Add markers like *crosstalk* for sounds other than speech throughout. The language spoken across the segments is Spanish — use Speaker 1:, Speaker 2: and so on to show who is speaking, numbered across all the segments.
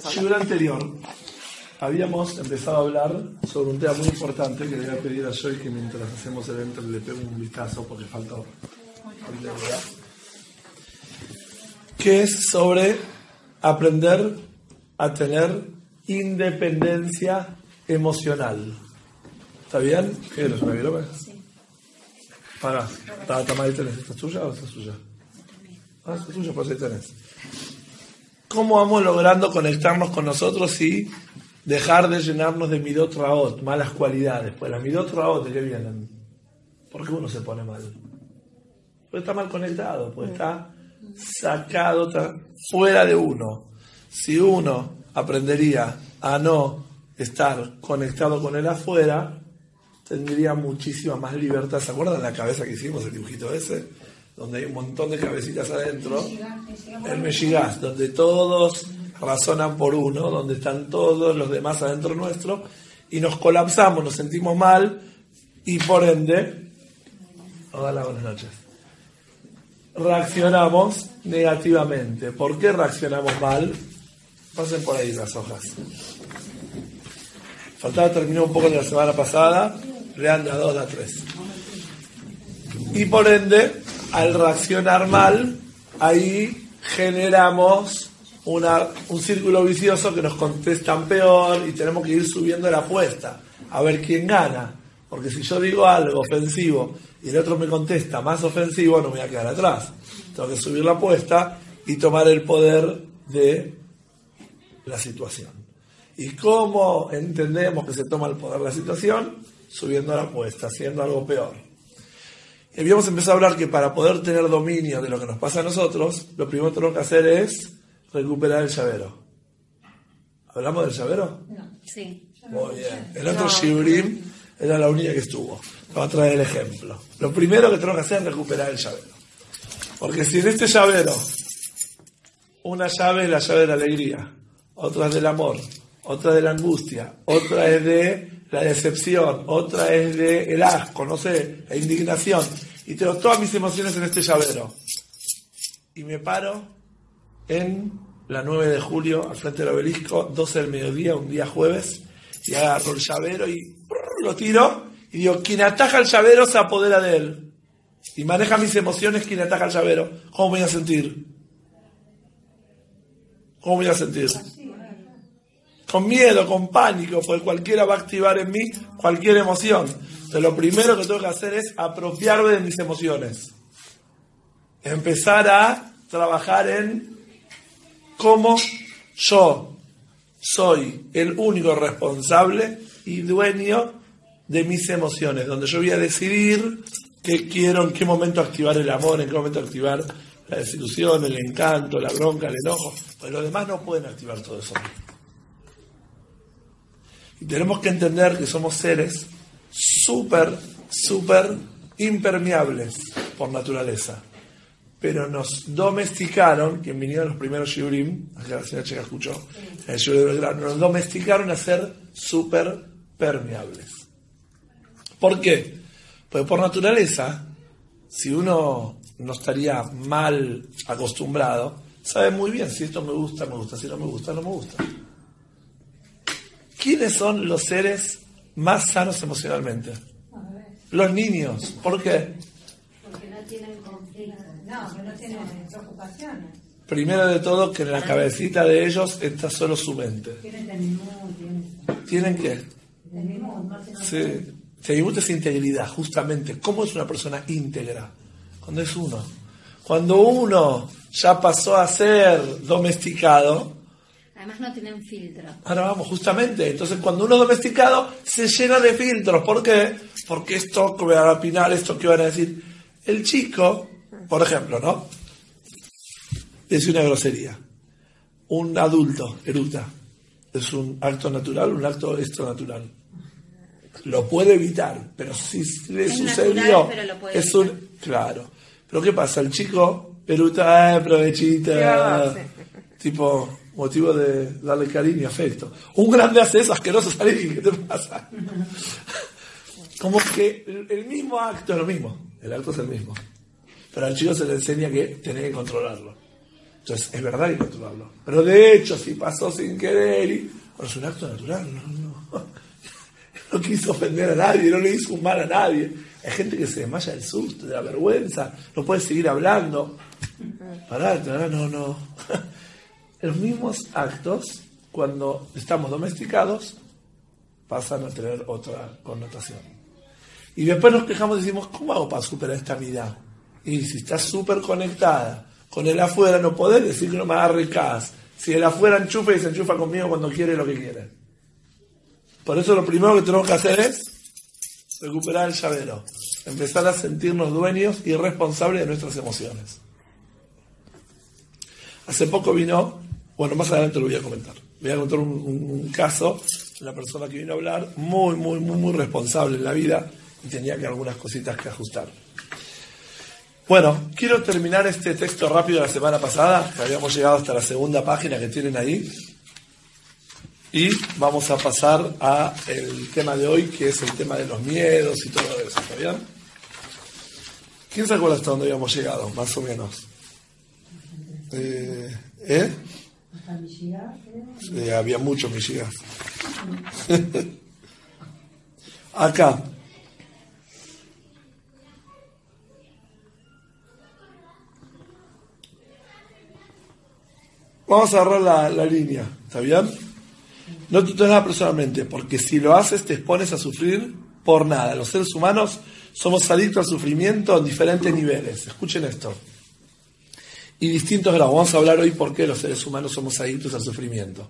Speaker 1: Shiur anterior habíamos empezado a hablar sobre un tema muy importante que le voy a pedir a Joy que mientras hacemos el evento le pegue un vistazo porque falta que es sobre aprender a tener independencia emocional. ¿Está bien? ¿Qué es una virome? Sí. Para, ¿está tenés? ¿Esta es tuya o esta es suya? Ah, es tuya, pues ahí tenés. ¿Cómo vamos logrando conectarnos con nosotros y dejar de llenarnos de midot raot, malas cualidades? Pues las midot raot, ¿de qué vienen? ¿Por qué uno se pone mal? Porque está mal conectado, pues está sacado, fuera de uno. Si uno aprendería a no estar conectado con el afuera, tendría muchísima más libertad. ¿Se acuerdan la cabeza que hicimos, el dibujito ese? Donde hay un montón de cabecitas adentro, el Meshigás, donde todos razonan por uno, donde están todos los demás adentro nuestro, y nos colapsamos, nos sentimos mal, y por ende, hola, buenas noches, reaccionamos negativamente. ¿Por qué reaccionamos mal? Pasen por ahí las hojas. Faltaba terminar un poco de la semana pasada, lean a dos, a tres. Y por ende, al reaccionar mal, ahí generamos una, un círculo vicioso que nos contestan peor y tenemos que ir subiendo la apuesta a ver quién gana. Porque si yo digo algo ofensivo y el otro me contesta más ofensivo, no me voy a quedar atrás. Tengo que subir la apuesta y tomar el poder de la situación. ¿Y cómo entendemos que se toma el poder de la situación? Subiendo la apuesta, haciendo algo peor. Y habíamos empezado a hablar que para poder tener dominio de lo que nos pasa a nosotros, lo primero que tenemos que hacer es recuperar el llavero. ¿Hablamos del llavero?
Speaker 2: No, sí.
Speaker 1: Muy bien. El otro Shiurim era la única que estuvo. Vamos a traer el ejemplo. Lo primero que tenemos que hacer es recuperar el llavero. Porque si en este llavero, una llave es la llave de la alegría, otra es del amor, otra de la angustia, otra es de la decepción, otra es de el asco, no sé, la indignación. Y tengo todas mis emociones en este llavero. Y me paro en la 9 de julio, al frente del obelisco, 12 del mediodía, un día jueves, y agarro el llavero y lo tiro, y digo, quien ataja el llavero se apodera de él. Y maneja mis emociones quien ataja el llavero. ¿Cómo voy a sentir? ¿Cómo voy a sentir? Con miedo, con pánico, porque cualquiera va a activar en mí cualquier emoción. Entonces, lo primero que tengo que hacer es apropiarme de mis emociones. Empezar a trabajar en cómo yo soy el único responsable y dueño de mis emociones, donde yo voy a decidir qué quiero, en qué momento activar el amor, en qué momento activar la desilusión, el encanto, la bronca, el enojo, pero los demás no pueden activar todo eso. Y tenemos que entender que somos seres súper, súper impermeables por naturaleza. Pero nos domesticaron, quien vinieron los primeros shiurim, la señora Checa escuchó, el nos domesticaron a ser súper permeables. ¿Por qué? Pues por naturaleza, si uno no estaría mal acostumbrado, sabe muy bien si esto me gusta, me gusta, si no me gusta, no me gusta. ¿Quiénes son los seres más sanos emocionalmente? Los niños. ¿Por qué?
Speaker 2: Porque no tienen conflicto. No, no tienen preocupaciones.
Speaker 1: Primero de todo, que en la cabecita de ellos está solo su mente.
Speaker 2: Tienen
Speaker 1: ¿Tienen qué? Sí. Tenimut es integridad, justamente. ¿Cómo es una persona íntegra? Cuando es uno. Cuando uno ya pasó a ser domesticado,
Speaker 2: Además no tienen filtro.
Speaker 1: Ahora vamos, justamente. Entonces cuando uno es domesticado se llena de filtros. ¿Por qué? Porque esto que van a opinar, esto que van a decir. El chico, por ejemplo, ¿no? Dice una grosería. un adulto eructa. ¿Es un acto natural un acto extranatural? Lo puede evitar, pero si le
Speaker 3: Es
Speaker 1: sucedió,
Speaker 3: natural, pero lo puede
Speaker 1: es un...
Speaker 3: evitar.
Speaker 1: Claro. Pero ¿qué pasa? El chico eructa, eh, provechita, tipo motivo de darle cariño y afecto. Un grande hace eso, asqueroso *laughs* salir, ¿qué te pasa? Como que el, mismo acto es lo mismo, el acto es el mismo. Pero al chico se le enseña que tiene que controlarlo. Entonces, es verdad que controlarlo. Pero de hecho, si pasó sin querer, y, bueno, es un acto natural, no, no. *laughs* No quiso ofender a nadie, no le hizo un mal a nadie. Hay gente que se desmaya del susto, de la vergüenza, no puede seguir hablando. Pará, no, no. *laughs* Los mismos actos, cuando estamos domesticados, pasan a tener otra connotación. Y después nos quejamos y decimos, ¿cómo hago para superar esta vida? Y si estás súper conectada con el afuera, no podés decir que no me agarre cas. Si el afuera enchufa y se enchufa conmigo cuando quiere lo que quiere. Por eso lo primero que tenemos que hacer es recuperar el llavero. Empezar a sentirnos dueños y responsables de nuestras emociones. Hace poco vino, bueno, más adelante lo voy a comentar. Voy a contar un, caso de una persona que vino a hablar muy, muy, muy, muy responsable en la vida y tenía que algunas cositas que ajustar. Bueno, quiero terminar este texto rápido de la semana pasada, que habíamos llegado hasta la segunda página que tienen ahí. Y vamos a pasar a el tema de hoy, que es el tema de los miedos y todo eso, ¿está bien? ¿Quién se acuerda hasta dónde habíamos llegado, más o menos? Eh, ¿eh? Había muchos Michigas. *laughs* Acá. Vamos a agarrar la, la línea, ¿está bien? No te nada personalmente, porque si lo haces te expones a sufrir por nada. Los seres humanos somos adictos al sufrimiento en diferentes niveles. Escuchen esto. Y distintos grados. Vamos a hablar hoy por qué los seres humanos somos adictos al sufrimiento.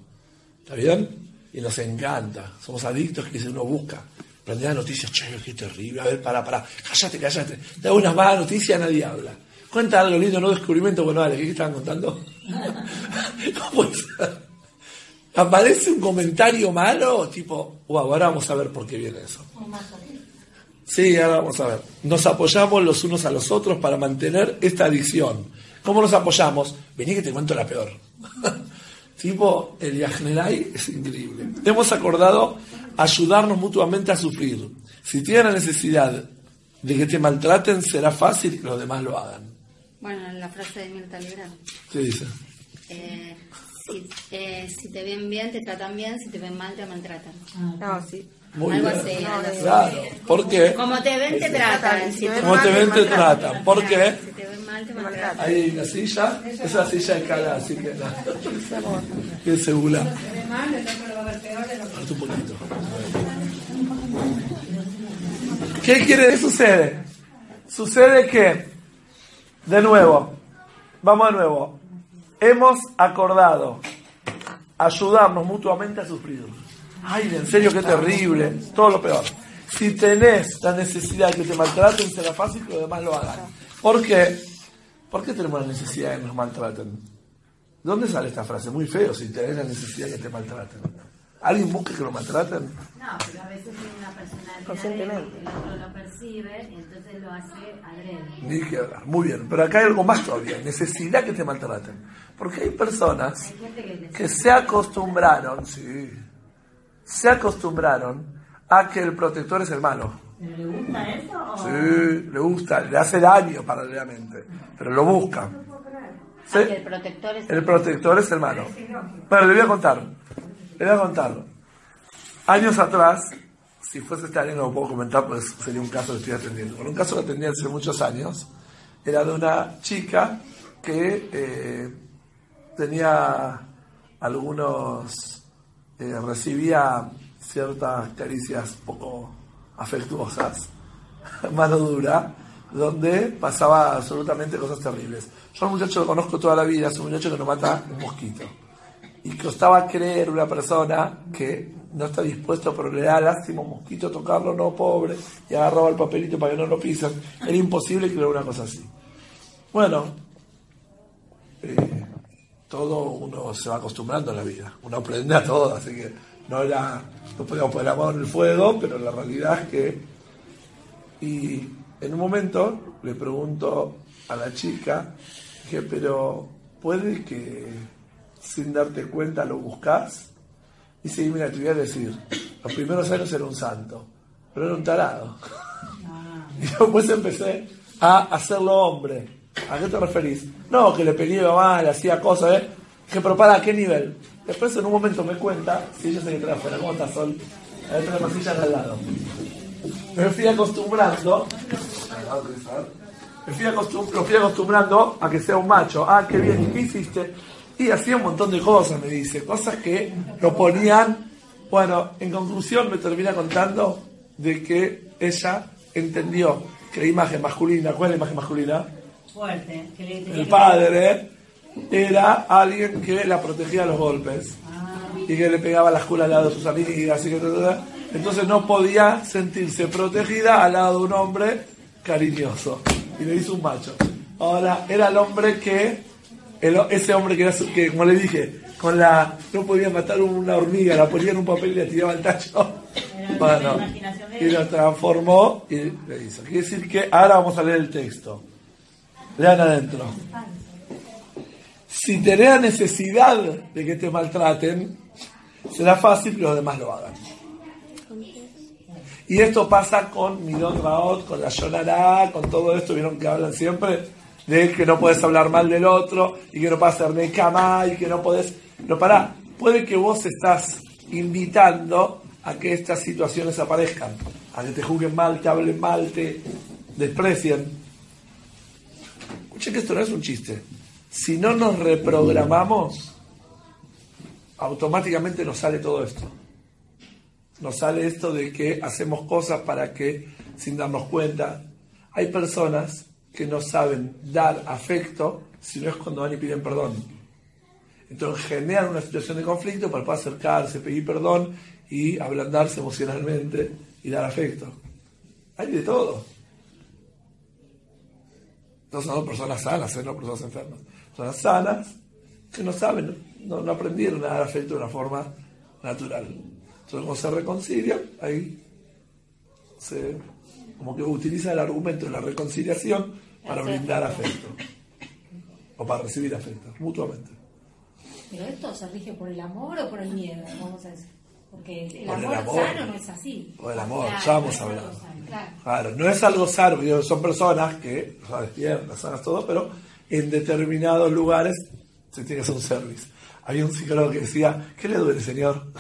Speaker 1: ¿Está bien? Y nos encanta. Somos adictos que uno busca. Prende las noticias, che, qué terrible. A ver, para, para. Cállate, cállate. Te hago unas malas noticias, nadie habla. Cuenta algo lindo, no descubrimiento. Bueno, dale, ¿qué estaban contando? *laughs* ¿Cómo aparece un comentario malo, tipo, wow, ahora vamos a ver por qué viene eso. Sí, ahora vamos a ver. Nos apoyamos los unos a los otros para mantener esta adicción. ¿Cómo nos apoyamos? Vení que te cuento la peor. *laughs* tipo, el Yajnelay es increíble. Hemos acordado ayudarnos mutuamente a sufrir. Si tienen la necesidad de que te maltraten, será fácil que los demás lo hagan.
Speaker 3: Bueno, la frase de Mirta Legrand.
Speaker 1: ¿Qué dice?
Speaker 3: Eh, si, eh, si te ven bien, te tratan bien. Si te ven mal, te maltratan.
Speaker 4: No, sí.
Speaker 1: Muy
Speaker 3: Algo
Speaker 1: bien.
Speaker 3: así, algo así.
Speaker 1: Claro. ¿Por qué?
Speaker 3: Como te ven, te tratan. Si te
Speaker 1: Como te ven, te tratan. ¿Por qué?
Speaker 3: Si te ven mal, te maltratan.
Speaker 1: Ahí hay una silla, esa silla es cara, así que nada. Qué segura.
Speaker 2: Además, el otro lo va a ver peor de lo que
Speaker 1: Aparte un poquito. ¿Qué quiere que sucede? Sucede que, de nuevo, vamos de nuevo, hemos acordado ayudarnos mutuamente a sufrir. Ay, en serio, qué terrible, todo lo peor. Si tenés la necesidad de que te maltraten, será fácil que los demás lo hagan. ¿Por qué? ¿Por qué tenemos la necesidad de que nos maltraten? ¿De dónde sale esta frase? Muy feo, si tenés la necesidad de que te maltraten. ¿Alguien busca que lo maltraten?
Speaker 5: No, pero a veces tiene una personalidad
Speaker 4: Conscientemente.
Speaker 5: el otro lo percibe y entonces lo hace adrede.
Speaker 1: Ni que hablar. Muy bien, pero acá hay algo más todavía, necesidad que te maltraten. Porque hay personas
Speaker 5: Hay que
Speaker 1: que se acostumbraron, sí, se acostumbraron a que el protector es el malo.
Speaker 5: ¿Le gusta eso? O...
Speaker 1: Sí, le gusta, le hace daño paralelamente, pero lo buscan. Sí,
Speaker 3: Ah, el protector es
Speaker 1: el protector es el malo. Bueno, le voy a contar, le voy a contar. Años atrás, si fuese este año no lo puedo comentar, pues sería un caso que estoy atendiendo. Pero un caso que atendí hace muchos años era de una chica que eh, tenía algunos, eh, recibía ciertas caricias poco afectuosas, *laughs* mano dura, donde pasaba absolutamente cosas terribles. Yo al muchacho lo conozco toda la vida, es un muchacho que no mata un mosquito. Y costaba creer una persona que no está dispuesto, pero le da lástima un mosquito tocarlo, no, pobre, y agarraba el papelito para que no lo pisan. Era imposible creer una cosa así. Bueno, eh, todo uno se va acostumbrando a la vida, uno aprende a todo, así que no era, no podíamos poner la mano en el fuego, pero la realidad es que, y en un momento le pregunto a la chica, dije, pero ¿puede que sin darte cuenta lo buscas? Y sí, mira, te voy a decir, los primeros años era un santo, pero era un tarado. *laughs* Y después empecé a hacerlo hombre. ¿A qué te referís? No, que le peleaba mal, hacía cosas, ¿eh? Dije, pero para, ¿a qué nivel? Después en un momento me cuenta, si yo sé que trae afuera, ¿cómo está Sol? A ver, la masilla al lado. Me fui acostumbrando, me fui, acostum lo fui acostumbrando a que sea un macho. Ah, qué bien, ¿y qué hiciste? Y hacía un montón de cosas, me dice, cosas que lo ponían. Bueno, en conclusión me termina contando de que ella entendió que la imagen masculina, ¿cuál es la imagen masculina?
Speaker 5: Fuerte. Que le,
Speaker 1: El padre era alguien que la protegía de los golpes y que le pegaba la escuela al lado de sus amigas. Y que, entonces no podía sentirse protegida al lado de un hombre cariñoso. Y le hizo un macho. Ahora, era el hombre que, el- ese hombre que, era, su- que, como le dije, con la no podía matar una hormiga, la ponía en un papel y le tiraba el tacho. *laughs* Bueno,
Speaker 5: la
Speaker 1: y lo transformó y le hizo. Quiere decir que ahora vamos a leer el texto. Lean adentro. Si tenés necesidad de que te maltraten, será fácil que los demás lo hagan. Y esto pasa con Midot Raot, con la Yonará, con todo esto, vieron que hablan siempre de que no puedes hablar mal del otro y que no puedes hacer nekama y que no puedes. No, pará, puede que vos estás invitando a que estas situaciones aparezcan, a que te juzguen mal, te hablen mal, te desprecien. Escuchen que esto no es un chiste. Si no nos reprogramamos, automáticamente nos sale todo esto. Nos sale esto de que hacemos cosas para que, sin darnos cuenta, hay personas que no saben dar afecto si no es cuando van y piden perdón. Entonces generan una situación de conflicto para poder acercarse, pedir perdón y ablandarse emocionalmente y dar afecto. Hay de todo. No son personas sanas, ¿eh? no personas enfermas. Personas sanas que no saben, no, aprendieron a dar afecto de una forma natural. Entonces, cuando se reconcilian, ahí se, como que utiliza el argumento de la reconciliación para brindar afecto. O para recibir afecto, mutuamente.
Speaker 2: Pero esto se rige por el amor o por el miedo, vamos a decir. Porque el
Speaker 1: Por el
Speaker 2: amor,
Speaker 1: amor.
Speaker 2: sano no es así.
Speaker 1: O el amor,
Speaker 2: Claro,
Speaker 1: ya hablado.
Speaker 2: algo sano, Claro.
Speaker 1: Claro, no es algo sano, son personas que, o sea, despiertas, sanas, todo, pero en determinados lugares se tiene que hacer un service. Había un psicólogo que decía, ¿qué le duele, señor?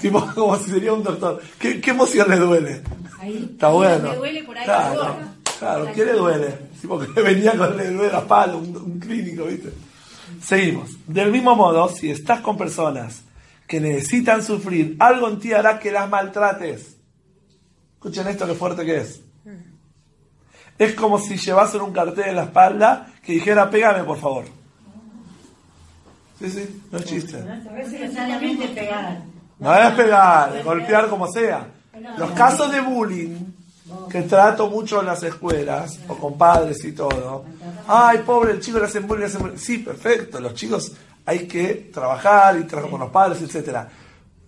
Speaker 1: Tipo, como si sería un doctor. ¿Qué, qué emoción le duele?
Speaker 2: Ahí,
Speaker 1: Está bueno.
Speaker 2: donde duele, por ahí
Speaker 1: claro, claro, ¿qué le duele? Tipo que *laughs* venía con le duele la pala, un, un clínico, ¿viste? Seguimos. Del mismo modo, si estás con personas que necesitan sufrir, algo en ti hará que las maltrates. Escuchen esto, qué fuerte que es. Es como si llevasen un cartel en la espalda que dijera, pégame, por favor. Sí, sí, no es chiste.
Speaker 5: No es necesariamente pegar.
Speaker 1: No es pegar, golpear como sea. Los casos de bullying que trato mucho en las escuelas, o con padres y todo. Ay, pobre, el chico le hacen bullying, le hacen bullying. Sí, perfecto, los chicos hay que trabajar y trabajar con los padres, etcétera.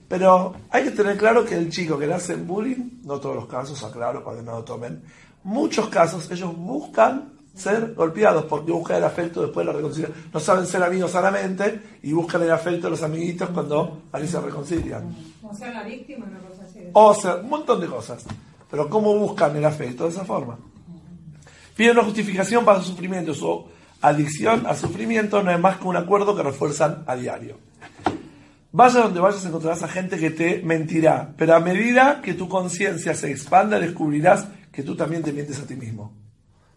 Speaker 1: Pero hay que tener claro que el chico que le hacen bullying, no todos los casos, aclaro para que no lo tomen, muchos casos ellos buscan ser golpeados porque buscan el afecto después de la reconciliación. No saben ser amigos sanamente y buscan el afecto de los amiguitos cuando ahí se reconcilian.
Speaker 2: Como ser la víctima, una cosa así.
Speaker 1: O sea, un montón de cosas. Pero ¿cómo buscan el afecto? De esa forma. Piden una justificación para su sufrimiento. Su adicción al sufrimiento no es más que un acuerdo que refuerzan a diario. Vaya donde vayas encontrarás a gente que te mentirá, pero a medida que tu conciencia se expanda descubrirás que tú también te mientes a ti mismo.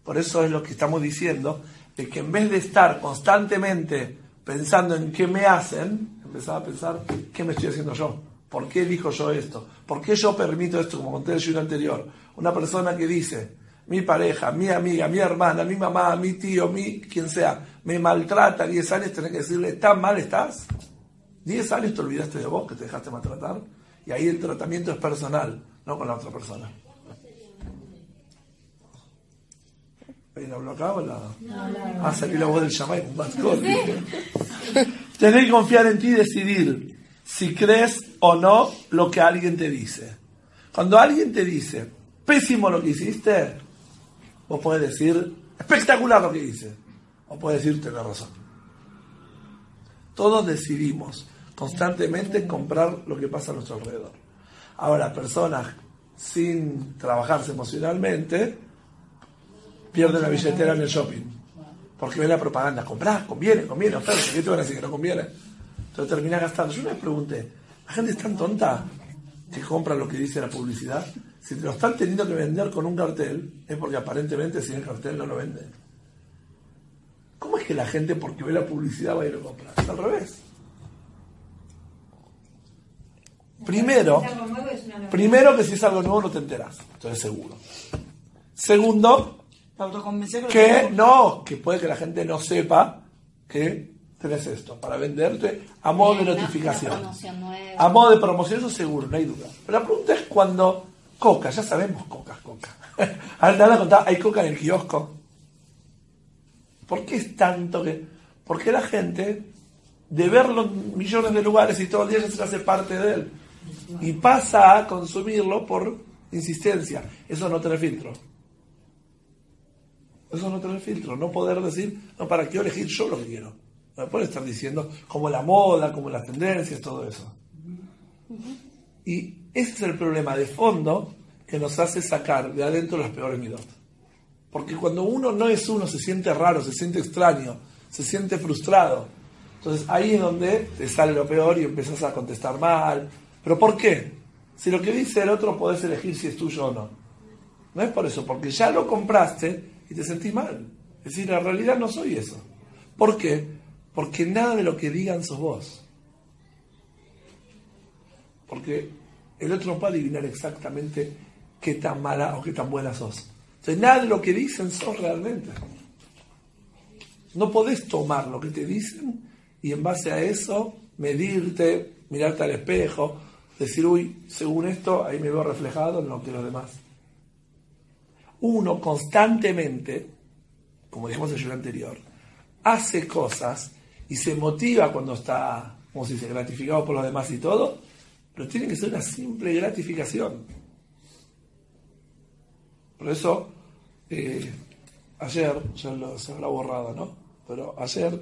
Speaker 1: Por eso es lo que estamos diciendo, de que en vez de estar constantemente pensando en qué me hacen, empezar a pensar qué me estoy haciendo yo. ¿Por qué dijo yo esto? ¿Por qué yo permito esto? Como conté el video anterior. Una persona que dice, mi pareja, mi amiga, mi hermana, mi mamá, mi tío, mi quien sea, me maltrata 10 años, tenés que decirle, ¿tan mal estás? 10 años te olvidaste de vos, que te dejaste maltratar. Y ahí el tratamiento es personal, no con la otra persona. ¿Alguien habló acá o la.? Ah, salió la voz del Shamay, un. *laughs* Tenés que confiar en ti y decidir si crees o no lo que alguien te dice. Cuando alguien te dice, pésimo lo que hiciste, vos podés decir, espectacular lo que hice. O puedes decir, tenés razón. Todos decidimos constantemente comprar lo que pasa a nuestro alrededor. Ahora, personas sin trabajarse emocionalmente pierden la billetera en el shopping. Porque ven la propaganda, comprás, conviene, conviene, oferta, ¿qué te van a decir que no conviene? Entonces termina gastando. Yo me pregunté, ¿la gente es tan tonta que compra lo que dice la publicidad? Si te lo están teniendo que vender con un cartel, es porque aparentemente sin el cartel no lo venden. ¿Cómo es que la gente, porque ve la publicidad, va a ir a comprar? Es al revés. Primero, primero que si es algo nuevo no te enteras, entonces seguro. Segundo, que no, que puede que la gente no sepa que tenés esto para venderte a modo de notificación. A modo de promoción, eso seguro, no hay duda. Pero la pregunta es cuando Coca, ya sabemos Coca, Coca. *laughs* Ahora te van a contar, hay Coca en el kiosco. ¿Por qué es tanto que.? Porque la gente, de verlo en millones de lugares y todo el día ya se hace parte de él. Y pasa a consumirlo por insistencia. Eso no tiene filtro. Eso no tiene filtro. No poder decir, no, para qué elegir yo lo que quiero. No puede estar diciendo como la moda, como las tendencias, todo eso. Y ese es el problema de fondo que nos hace sacar de adentro las peores midot. Porque cuando uno no es uno, se siente raro, se siente extraño, se siente frustrado. Entonces ahí es donde te sale lo peor y empiezas a contestar mal. ¿Pero por qué? Si lo que dice el otro podés elegir si es tuyo o no. No es por eso, porque ya lo compraste y te sentís mal. Es decir, en realidad no soy eso. ¿Por qué? Porque nada de lo que digan sos vos. Porque el otro no puede adivinar exactamente qué tan mala o qué tan buena sos. Entonces, nada de lo que dicen sos realmente. No podés tomar lo que te dicen y en base a eso medirte, mirarte al espejo, decir, uy, según esto, ahí me veo reflejado en lo que los demás. Uno constantemente, como dijimos en el anterior, hace cosas y se motiva cuando está, como se gratificado por los demás y todo, pero tiene que ser una simple gratificación. Por eso eh, ayer, ya lo, se habrá borrado, ¿no? Pero ayer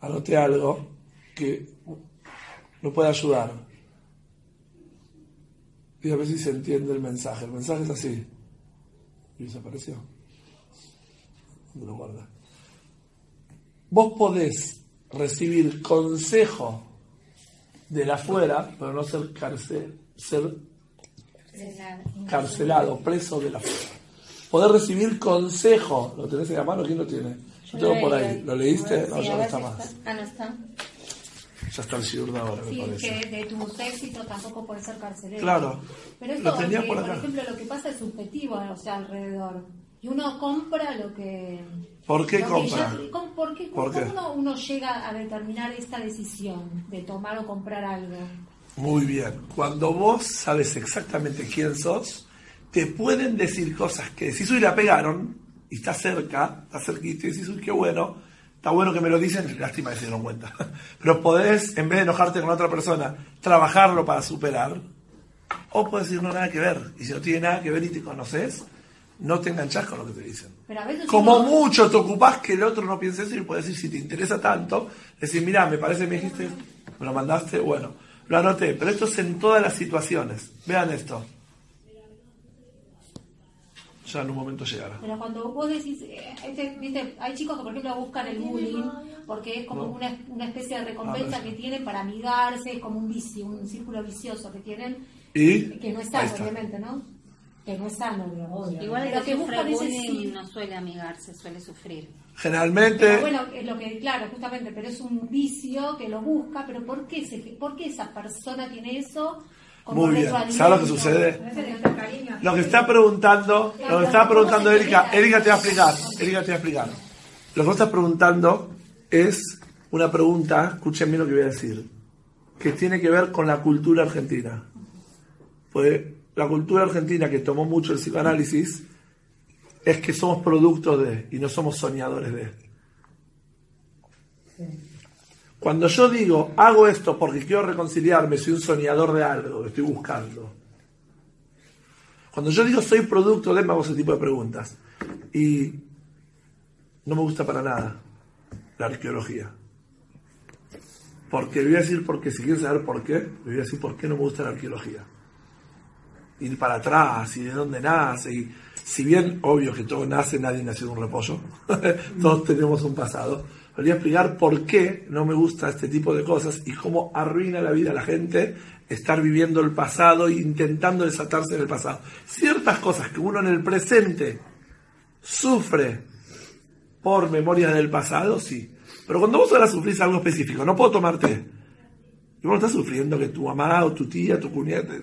Speaker 1: anoté algo que nos puede ayudar. Y a ver si se entiende el mensaje. El mensaje es así. Y desapareció. ¿Dónde lo guarda? Vos podés recibir consejo de la afuera, pero no ser, cárcel, ser carcelado, preso de la afuera poder recibir consejo. ¿Lo tenés en la mano? ¿Quién lo tiene? Yo tengo por ahí. ¿Lo leíste? No, ya no está más.
Speaker 3: Ah, no está.
Speaker 1: Ya está el ahora, me
Speaker 2: Sí,
Speaker 1: parece.
Speaker 2: que de tu éxito tampoco puede ser carcelero.
Speaker 1: Claro.
Speaker 2: Pero
Speaker 1: Lo
Speaker 2: esto,
Speaker 1: tenía
Speaker 2: que,
Speaker 1: por
Speaker 2: por, ejemplo, lo que pasa es subjetivo, o sea, alrededor. Y uno compra lo que...
Speaker 1: ¿Por qué compra?
Speaker 2: ¿Por qué,
Speaker 1: ¿Por
Speaker 2: cómo
Speaker 1: qué?
Speaker 2: Uno, uno llega a determinar esta decisión de tomar o comprar algo?
Speaker 1: Muy bien. Cuando vos sabes exactamente quién sos, te pueden decir cosas que decís, uy, la pegaron, y está cerca, está cerquita, y decís, uy, qué bueno, está bueno que me lo dicen, lástima que se dieron cuenta. Pero podés, en vez de enojarte con otra persona, trabajarlo para superar, o puedes decir, no, nada que ver. Y si no tiene nada que ver y te conoces, no te enganchás con lo que te dicen.
Speaker 2: Pero a veces
Speaker 1: Como mucho te ocupás que el otro no piense eso y puedes decir, si te interesa tanto, decir, mira, me parece que me dijiste, me lo mandaste, bueno, lo anoté, pero esto es en todas las situaciones. Vean esto. Ya en un momento llegará.
Speaker 2: Pero cuando vos decís, eh, este, viste, hay chicos que por ejemplo buscan el bullying porque es como
Speaker 1: No.
Speaker 2: una, una especie de recompensa
Speaker 1: Ah, no.
Speaker 2: que tienen para amigarse, es como un vicio, un círculo vicioso que tienen,
Speaker 1: Y
Speaker 2: que no es sano,
Speaker 1: está.
Speaker 2: obviamente, ¿no? Que no es sano, digamos.
Speaker 3: Igual
Speaker 2: pero
Speaker 3: el
Speaker 2: que
Speaker 3: que
Speaker 2: buscan sí.
Speaker 3: no suele amigarse, suele sufrir.
Speaker 1: Generalmente,
Speaker 2: Pero bueno, es lo que, claro, justamente, pero es un vicio que lo busca, pero ¿por qué, se, por qué esa persona tiene eso?
Speaker 1: Muy bien. ¿Sabes lo que sucede? Lo que está preguntando, lo que está preguntando Erika, Erika te va a explicar, Erika te va a explicar. Lo que vos estás preguntando es una pregunta, escuchen bien lo que voy a decir, que tiene que ver con la cultura argentina. Pues la cultura argentina que tomó mucho el psicoanálisis es que somos productos de y no somos soñadores de. Cuando yo digo, hago esto porque quiero reconciliarme, soy un soñador de algo, que estoy buscando. Cuando yo digo soy producto de, me hago ese tipo de preguntas. Y no me gusta para nada la arqueología. Porque voy a decir, porque si quieres saber por qué, voy a decir por qué no me gusta la arqueología. Ir para atrás y de dónde nace. Y si bien, obvio que todo nace, nadie nació de un repollo. *laughs* Todos tenemos un pasado. Voy a explicar por qué no me gusta este tipo de cosas y cómo arruina la vida a la gente estar viviendo el pasado e intentando desatarse del pasado. Ciertas cosas que uno en el presente sufre por memorias del pasado, sí. Pero cuando vos ahora sufrís algo específico, no puedo tomarte. Y vos no estás sufriendo que tu mamá o tu tía, tu cuñada,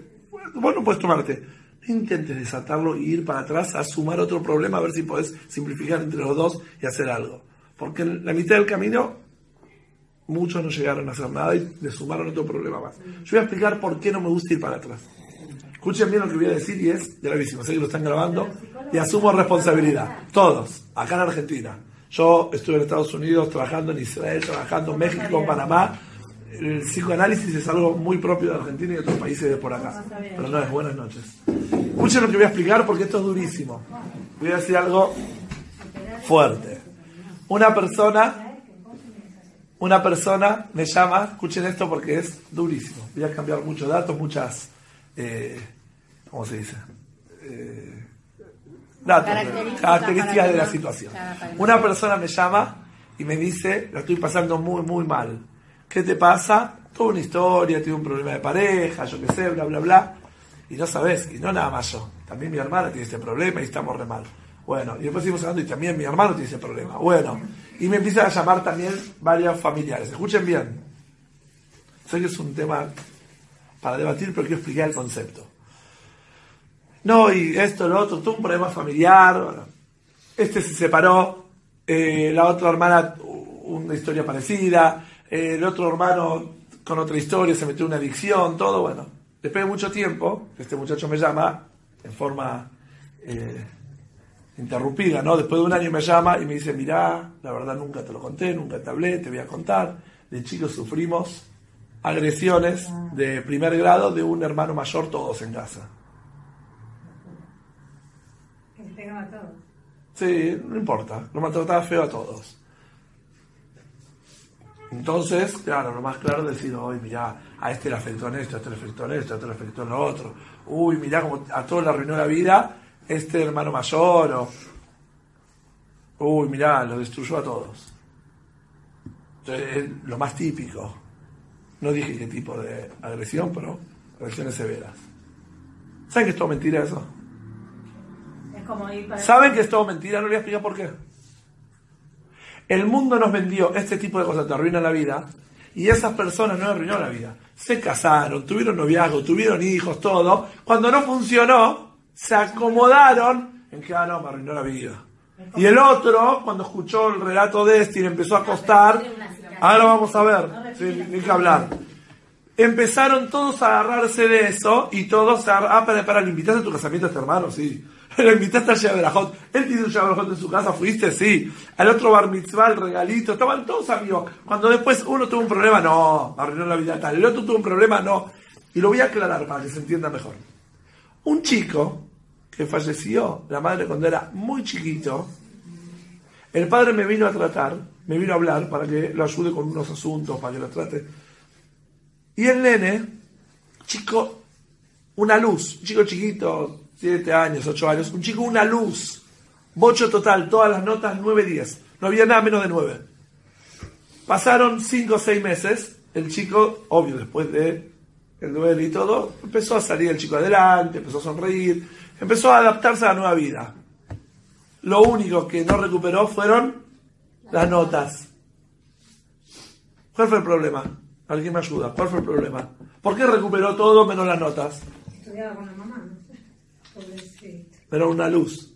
Speaker 1: vos no puedes tomarte. No intentes desatarlo y ir para atrás a sumar otro problema a ver si podés simplificar entre los dos y hacer algo. Porque en la mitad del camino muchos no llegaron a hacer nada y le sumaron otro problema más. Yo voy a explicar por qué no me gusta ir para atrás. Escuchen bien lo que voy a decir y es gravísimo. Sé que lo están grabando y asumo responsabilidad. Todos, acá en Argentina. Yo estuve en Estados Unidos trabajando en Israel, trabajando en México, en Panamá. El psicoanálisis es algo muy propio de Argentina y de otros países de por acá. Pero no es buenas noches. Escuchen lo que voy a explicar porque esto es durísimo. Voy a decir algo fuerte. Una persona, una persona me llama, escuchen esto porque es durísimo. Voy a cambiar muchos datos, muchas, eh, ¿cómo se dice? Eh, datos,
Speaker 3: Características
Speaker 1: características de la situación. Una persona me llama y me dice, la estoy pasando muy, muy mal. ¿Qué te pasa? Toda una historia, tuve un problema de pareja, yo qué sé, bla, bla, bla. Y no sabes, y no nada más yo. También mi hermana tiene este problema y estamos re mal. Bueno, y después seguimos hablando y también mi hermano tiene ese problema. Bueno, y me empiezan a llamar también varios familiares. Escuchen bien. Sé que es un tema para debatir, pero quiero explicar el concepto. No, y esto, lo otro, tuvo un problema familiar. este se separó, eh, la otra hermana una historia parecida, eh, el otro hermano con otra historia se metió en una adicción, todo, bueno. Después de mucho tiempo, este muchacho me llama en forma eh, interrumpida, ¿no? Después de un año me llama y me dice, mirá, la verdad nunca te lo conté, nunca te hablé, te voy a contar. De chicos sufrimos agresiones de primer grado de un hermano mayor, todos en casa.
Speaker 2: Que se pegaba todo.
Speaker 1: Sí, no importa, lo maltrataba feo a todos. Entonces, claro, lo más claro es decir, uy, mirá, a este le afectó en esto, a este le afectó en esto, a este le afectó en lo otro. Uy, mirá como a todos le arruinó la vida este hermano mayor, o uy, mirá, lo destruyó a todos. Entonces, es lo más típico. No dije qué tipo de agresión, pero agresiones severas. ¿Saben que es todo mentira eso?
Speaker 2: Es como ir para.
Speaker 1: ¿Saben que es todo mentira? No les voy a explicar por qué. El mundo nos vendió este tipo de cosas, te arruinan la vida, y esas personas no arruinó la vida. Se casaron, tuvieron noviazgo, tuvieron hijos, todo. Cuando no funcionó, se acomodaron en que, ah, no, me arruinó la vida. Y el otro, cuando escuchó el relato de le empezó a acostar, ahora vamos a ver, sí, ni que hablar. Empezaron todos a agarrarse de eso y todos a... Ah, para, para, ¿le invitaste a tu casamiento a este hermano? Sí. *laughs* ¿Le invitaste a Sheberajot? ¿Él tiene un Sheberajot en su casa? ¿Fuiste? Sí. Al otro bar mitzvah, el regalito. Estaban todos amigos. Cuando después uno tuvo un problema, no, arruinó la vida tal. El otro tuvo un problema, no. Y lo voy a aclarar para que se entienda mejor. Un chico que falleció, la madre cuando era muy chiquito, el padre me vino a tratar, me vino a hablar para que lo ayude con unos asuntos, para que lo trate. Y el nene, chico, una luz, un chico chiquito, 7 años, 8 años, un chico, una luz, bocho total, todas las notas 9, 10, no había nada menos de 9. Pasaron 5 o 6 meses, el chico, obvio, después de el duelo y todo, empezó a salir el chico adelante, empezó a sonreír, empezó a adaptarse a la nueva vida. Lo único que no recuperó fueron las notas. ¿Cuál fue el problema? ¿Alguien me ayuda? ¿Cuál fue el problema? ¿Por qué recuperó todo menos las notas?
Speaker 2: Estudiaba con la mamá, no.
Speaker 1: Era una luz.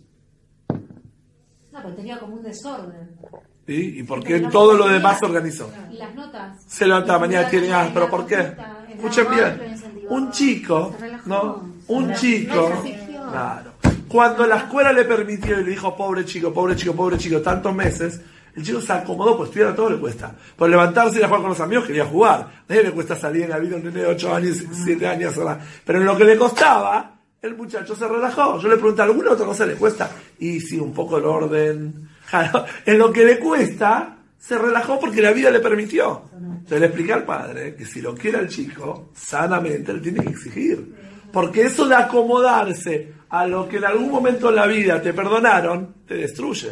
Speaker 2: No, pero tenía como un desorden.
Speaker 1: ¿Sí? ¿Y por qué en todo lo demás se organizó?
Speaker 2: ¿Y las notas?
Speaker 1: Se levanta mañana, tiene ah, pero ¿por qué? Escuchen bien. Un chico. ¿no? Un chico, claro. Cuando la escuela le permitió y le dijo, pobre chico, pobre chico, pobre chico, tantos meses, el chico se acomodó, pues estudiar a todo le cuesta. Por levantarse y ir a jugar con los amigos quería jugar. A nadie le cuesta salir en la vida un nene de 8 años, 7 años. ¿verdad? Pero en lo que le costaba, el muchacho se relajó. Yo le pregunté, ¿alguna otra cosa le cuesta? Y sí, un poco el orden. Claro, en lo que le cuesta, se relajó porque la vida le permitió. Entonces le expliqué al padre que si lo quiere al chico, sanamente, él tiene que exigir. Porque eso de acomodarse a lo que en algún momento en la vida te perdonaron, te destruye.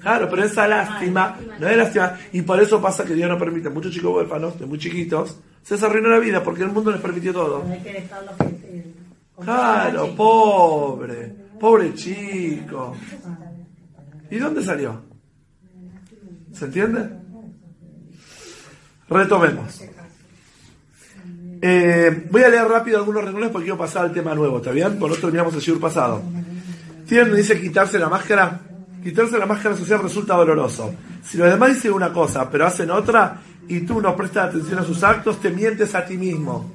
Speaker 5: Claro, le
Speaker 1: pero esa lástima no es lástima. Y por eso pasa que Dios no permite muchos chicos huérfanos, de muy chiquitos, se les arruinó la vida porque el mundo les permitió todo.
Speaker 5: Eh,
Speaker 1: Claro, pobre, pobre chico. ¿Y dónde salió? ¿Se entiende? Retomemos. Eh, voy a leer rápido algunos renglones porque quiero pasar al tema nuevo, ¿está bien? Por lo terminamos el siglo pasado. Tienen, dice quitarse la máscara. Quitarse la máscara social resulta doloroso. Si los demás dicen una cosa, pero hacen otra, y tú no prestas atención a sus actos, te mientes a ti mismo.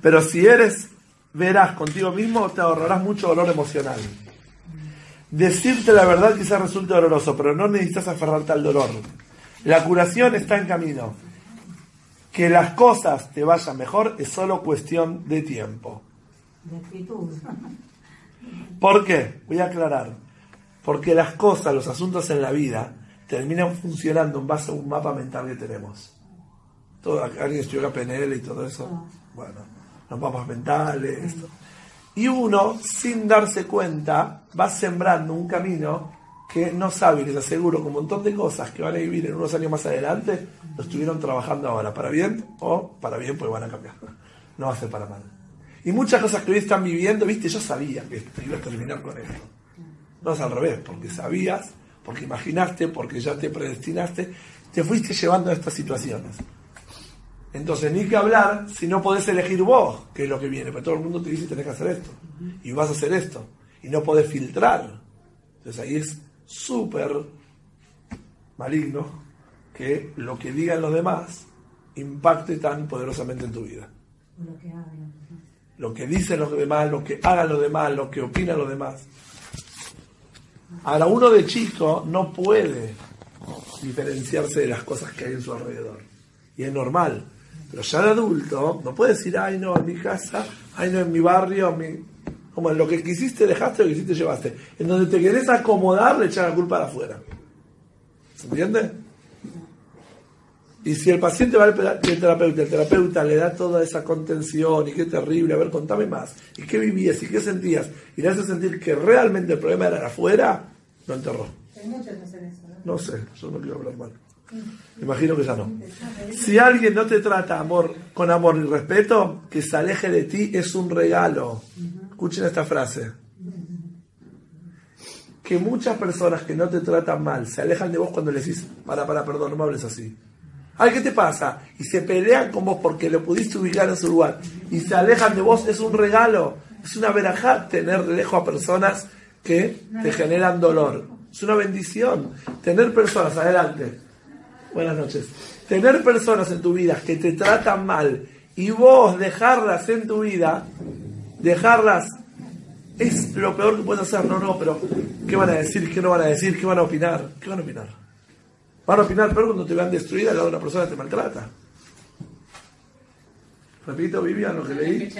Speaker 1: Pero si eres verás contigo mismo, te ahorrarás mucho dolor emocional. Decirte la verdad quizás resulte doloroso, pero no necesitas aferrarte al dolor. La curación está en camino. Que las cosas te vayan mejor es solo cuestión de tiempo.
Speaker 5: De actitud.
Speaker 1: ¿Por qué? Voy a aclarar. Porque las cosas, los asuntos en la vida, terminan funcionando en base a un mapa mental que tenemos. Todo, alguien estudió PNL y todo eso. Bueno, los mapas mentales. esto. Y uno, sin darse cuenta, va sembrando un camino que no sabe, les aseguro, que un montón de cosas que van a vivir en unos años más adelante, lo estuvieron trabajando ahora, para bien o para bien, pues van a cambiar. No va a ser para mal. Y muchas cosas que hoy están viviendo, viste, yo sabía que iba a terminar con esto. No es al revés, porque sabías, porque imaginaste, porque ya te predestinaste, te fuiste llevando a estas situaciones. Entonces, ni que hablar si no podés elegir vos qué es lo que viene. Pero todo el mundo te dice tenés que hacer esto. Y vas a hacer esto. Y no podés filtrar. Entonces ahí es súper maligno que lo que digan los demás impacte tan poderosamente en tu vida.
Speaker 5: Lo que hablan.
Speaker 1: Lo que dicen los demás, lo que hagan los demás, lo que opinan los demás. Ahora, uno de chico no puede diferenciarse de las cosas que hay en su alrededor. Y es normal. Pero ya de adulto, no puede decir, ay no, en mi casa, ay no, en mi barrio, en mi... como en lo que quisiste dejaste, lo que quisiste llevaste. En donde te querés acomodar, le echar la culpa de afuera. ¿Se entiende? Y si el paciente va al terapeuta, el terapeuta le da toda esa contención y qué terrible, a ver, contame más, y qué vivías y qué sentías, y le hace sentir que realmente el problema era afuera, lo enterró.
Speaker 5: Hay muchos que hacen eso, ¿no?
Speaker 1: No sé, yo no quiero hablar mal. Imagino que ya no. Si alguien no te trata amor, con amor y respeto, que se aleje de ti es un regalo. Escuchen esta frase. Que muchas personas que no te tratan mal se alejan de vos cuando les decís, para, para, perdón, no me hables así. Ay, ¿qué te pasa? Y se pelean con vos porque lo pudiste ubicar en su lugar. Y se alejan de vos, es un regalo. Es una verajá tener lejos a personas que te generan dolor. Es una bendición. Tener personas, adelante. Buenas noches. Tener personas en tu vida que te tratan mal y vos dejarlas en tu vida, dejarlas, es lo peor que puedes hacer. No, no, pero ¿qué van a decir? ¿Qué no van a decir? ¿Qué van a opinar? ¿Qué van a opinar? Van a opinar peor cuando te vean destruida al lado de una persona que te maltrata. Repito, Vivian, lo que leí.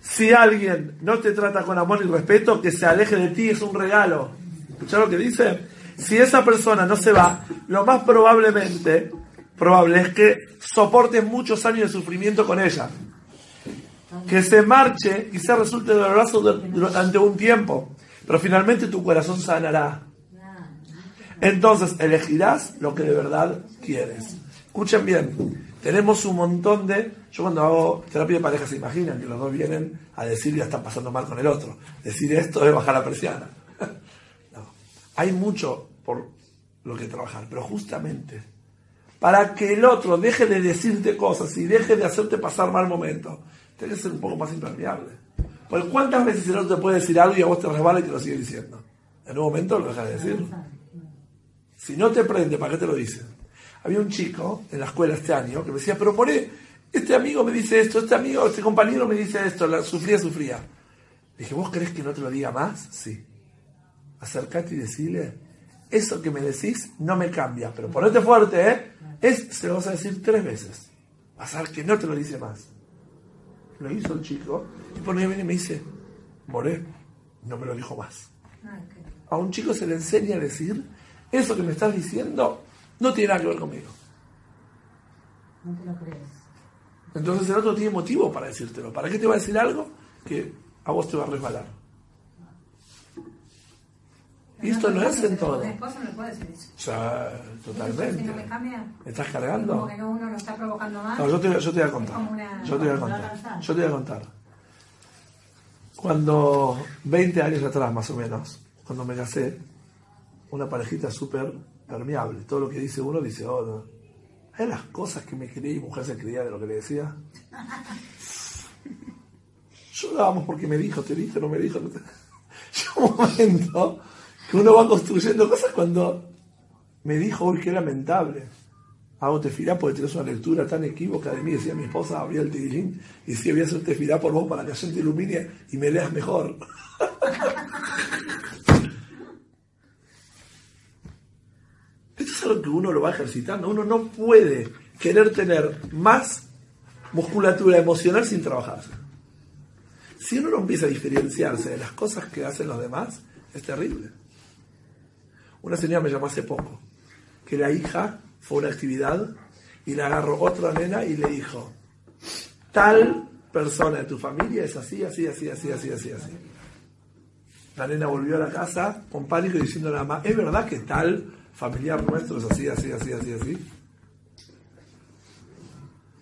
Speaker 1: Si alguien no te trata con amor y respeto, que se aleje de ti es un regalo. ¿Escuchás lo que dice? Si esa persona no se va, lo más probablemente, probable es que soportes muchos años de sufrimiento con ella. Que se marche y se resulte doloroso du- durante un tiempo, pero finalmente tu corazón sanará. Entonces elegirás lo que de verdad quieres. Escuchen bien, tenemos un montón de... Yo cuando hago terapia de pareja se imaginan que los dos vienen a decir ya están pasando mal con el otro. Decir esto es bajar la persiana. *laughs* Hay mucho por lo que trabajar, pero justamente para que el otro deje de decirte cosas y deje de hacerte pasar mal momento, tienes que ser un poco más impermeable. Porque cuántas veces el otro te puede decir algo y a vos te resbala y te lo sigue diciendo. En un momento lo deja de decir. Si no te prende, ¿para qué te lo dicen? Había un chico en la escuela este año que me decía, pero por este amigo me dice esto, este amigo, este compañero me dice esto, la, sufría, sufría. Le Dije, ¿vos querés que no te lo diga más? Sí. Acércate y decirle, eso que me decís no me cambia, pero ponete fuerte, ¿eh? Es, se lo vas a decir tres veces. Vas a ver que no te lo dice más. Lo hizo el chico, y por ahí viene y me dice, Moré, no me lo dijo más. A un chico se le enseña a decir, eso que me estás diciendo no tiene nada que ver conmigo.
Speaker 5: No te lo crees.
Speaker 1: Entonces el otro tiene motivo para decírtelo. ¿Para qué te va a decir algo que a vos te va a resbalar? Y esto no es en todo.
Speaker 4: No.
Speaker 1: O sea, totalmente.
Speaker 4: No me cambia,
Speaker 1: ¿Me estás cargando?
Speaker 4: no, uno lo está provocando más.
Speaker 1: No, yo te, yo te voy a contar. Yo te voy a contar. Yo te voy a contar. Cuando, 20 años atrás más o menos, cuando me casé, una parejita súper permeable. Todo lo que dice uno dice otro. Hay las cosas que me creía y mujer se creía de lo que le decía. *laughs* Llorábamos porque me dijo, te dijo, no me dijo. No te... Llega un momento uno va construyendo cosas cuando me dijo hoy que lamentable. Hago tefilá porque tienes una lectura tan equívoca de mí. Decía mi esposa, abría el tilín y decía, voy a hacer tefilá por vos para que la gente ilumine y me leas mejor. *laughs* Esto es algo que uno lo va ejercitando. Uno no puede querer tener más musculatura emocional sin trabajarse. Si uno no empieza a diferenciarse de las cosas que hacen los demás, es terrible. Una señora me llamó hace poco, que la hija fue a una actividad y la agarró otra nena y le dijo, tal persona de tu familia es así, así, así, así, así, así, así. La nena volvió a la casa con pánico diciendo a la mamá, ¿es verdad que tal familiar nuestro es así, así, así, así, así?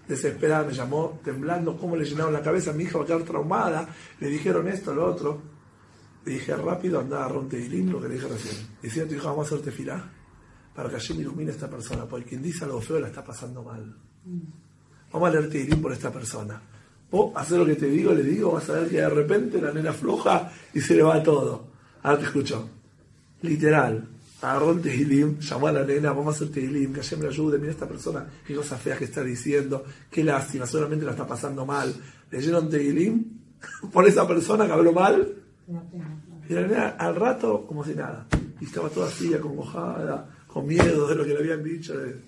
Speaker 1: Desesperada me llamó, temblando, cómo le llenaron la cabeza, mi hija va a quedar traumada, le dijeron esto, lo otro. Le dije, rápido, anda a Ronteilín, lo que le dije recién. Decía a tu hija, vamos a hacerte filar para que me ilumine esta persona, porque quien dice algo feo la está pasando mal. Vamos a leer Teilín por esta persona. Vos hacer lo que te digo, le digo, vas a ver que de repente la nena floja y se le va todo. Ahora te escucho. Literal. Agarró el Tehilim, llamó a la nena, vamos a hacer Tehilim, que ayer me ayude, mira esta persona, qué cosas feas que está diciendo, qué lástima, solamente la está pasando mal. Leyeron Tehilim *laughs* por esa persona que habló mal, y la nena al rato, como si nada. Y estaba toda así, acongojada, con miedo de lo que le habían dicho de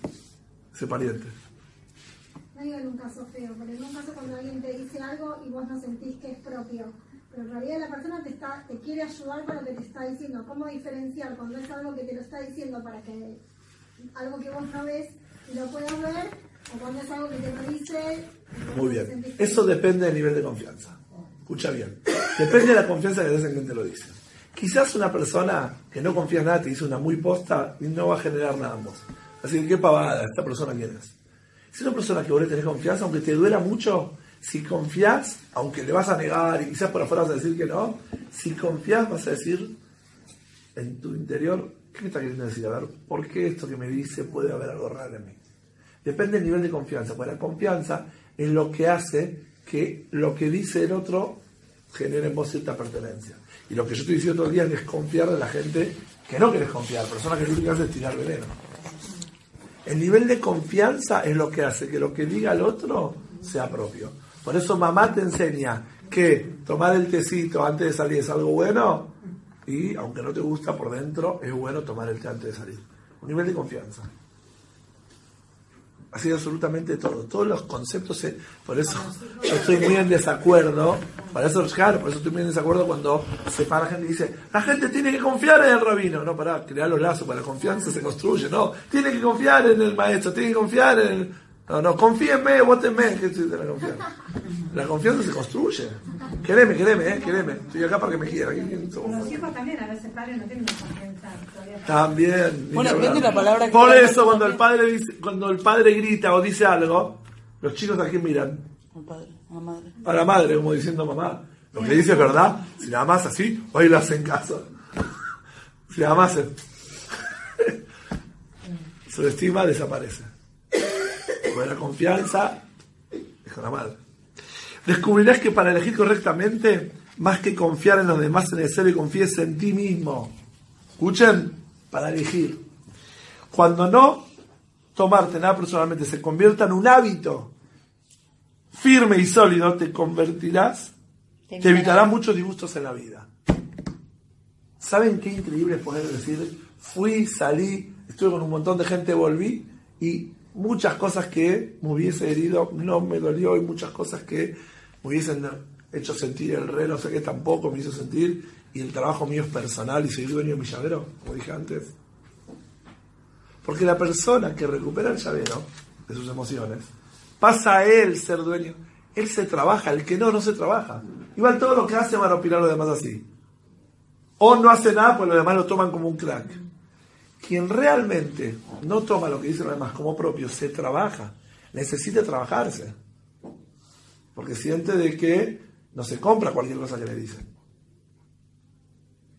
Speaker 1: ese pariente.
Speaker 6: No digo en un caso feo, pero en un caso cuando alguien te dice algo y vos no sentís que es propio, pero en realidad la persona te, está, te quiere ayudar con lo que te está diciendo. ¿Cómo diferenciar cuando es algo que te lo está diciendo para que algo que vos no ves y lo puedas ver, o cuando es algo que te lo dice?
Speaker 1: Muy bien. Eso depende del nivel de confianza. Escucha bien. Depende de la confianza que des en quien te lo dice. Quizás una persona que no confía en nada te dice una muy posta y no va a generar nada en vos. Así que qué pavada, esta persona quién es. Si es una persona que vos le tenés confianza, aunque te duela mucho, si confías, aunque le vas a negar y quizás por afuera vas a decir que no, si confías vas a decir en tu interior, ¿qué me está queriendo decir? A ver, ¿por qué esto que me dice puede haber algo raro en mí? Depende del nivel de confianza, porque la confianza es lo que hace que lo que dice el otro genere en vos cierta pertenencia. Y lo que yo estoy diciendo todo el día es confiar en la gente que no querés confiar, personas que lo único que hacen tirar veneno. El nivel de confianza es lo que hace que lo que diga el otro sea propio. Por eso mamá te enseña que tomar el tecito antes de salir es algo bueno y aunque no te gusta por dentro, es bueno tomar el té antes de salir. Un nivel de confianza. Así absolutamente todo. Todos los conceptos, se- por eso yo estoy muy en desacuerdo, por eso, claro, por eso estoy muy en desacuerdo cuando se para gente y dice, la gente tiene que confiar en el rabino. No, para crear los lazos, para la confianza se construye, no, tiene que confiar en el maestro, tiene que confiar en el... No, no, confíenme, votenme, ¿qué es de la confianza? La confianza se construye. Quereme, quereme, eh, quereme. Estoy acá para que me quieran.
Speaker 4: Los hijos también, a veces padres no tienen la confianza.
Speaker 1: También.
Speaker 7: Bueno, depende la palabra que
Speaker 1: Por eso cuando el padre dice, cuando el padre grita o dice algo, los chicos a quién miran?
Speaker 7: Al padre, a la madre.
Speaker 1: A la madre, como diciendo mamá. Lo que dice es verdad. Si la amas así, hoy lo hacen caso. *laughs* Si la amas *laughs* su estima desaparece. La confianza es con la madre. Descubrirás que para elegir correctamente, más que confiar en los demás, es necesario que confíes en ti mismo. Escuchen, para elegir. Cuando no tomarte nada personalmente se convierta en un hábito firme y sólido, te convertirás
Speaker 3: Te
Speaker 1: evitará- muchos disgustos en la vida. ¿Saben qué increíble es poder decir, fui, salí, estuve con un montón de gente, volví y muchas cosas que me hubiese herido no me dolió y muchas cosas que me hubiesen hecho sentir el re, no sé qué, tampoco me hizo sentir y el trabajo mío es personal y soy dueño de mi llavero, como dije antes. Porque la persona que recupera el llavero de sus emociones, pasa a él ser dueño. Él se trabaja, el que no, no se trabaja. Igual todo lo que hace van a opinar los demás así. O no hace nada, pues los demás lo toman como un crack. Quien realmente no toma lo que dicen los demás como propio, se trabaja, necesita trabajarse. Porque siente de que no se compra cualquier cosa que le dicen.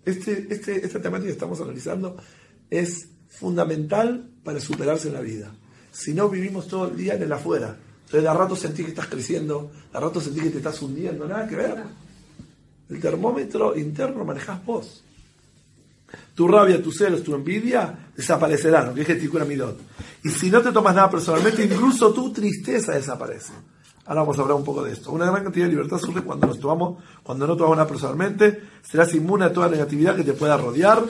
Speaker 1: Este, este, esta temática que estamos analizando es fundamental para superarse en la vida. Si no, vivimos todo el día en el afuera. Entonces, de rato sentís que estás creciendo, de rato sentís que te estás hundiendo, nada que ver. El termómetro interno manejás vos. Tu rabia, tus celos, tu envidia desaparecerán, que es Getikura Midot. Y si no te tomas nada personalmente, incluso tu tristeza desaparece. Ahora vamos a hablar un poco de esto. Una gran cantidad de libertad surge cuando nos tomamos, cuando no tomamos nada personalmente, serás inmune a toda negatividad que te pueda rodear.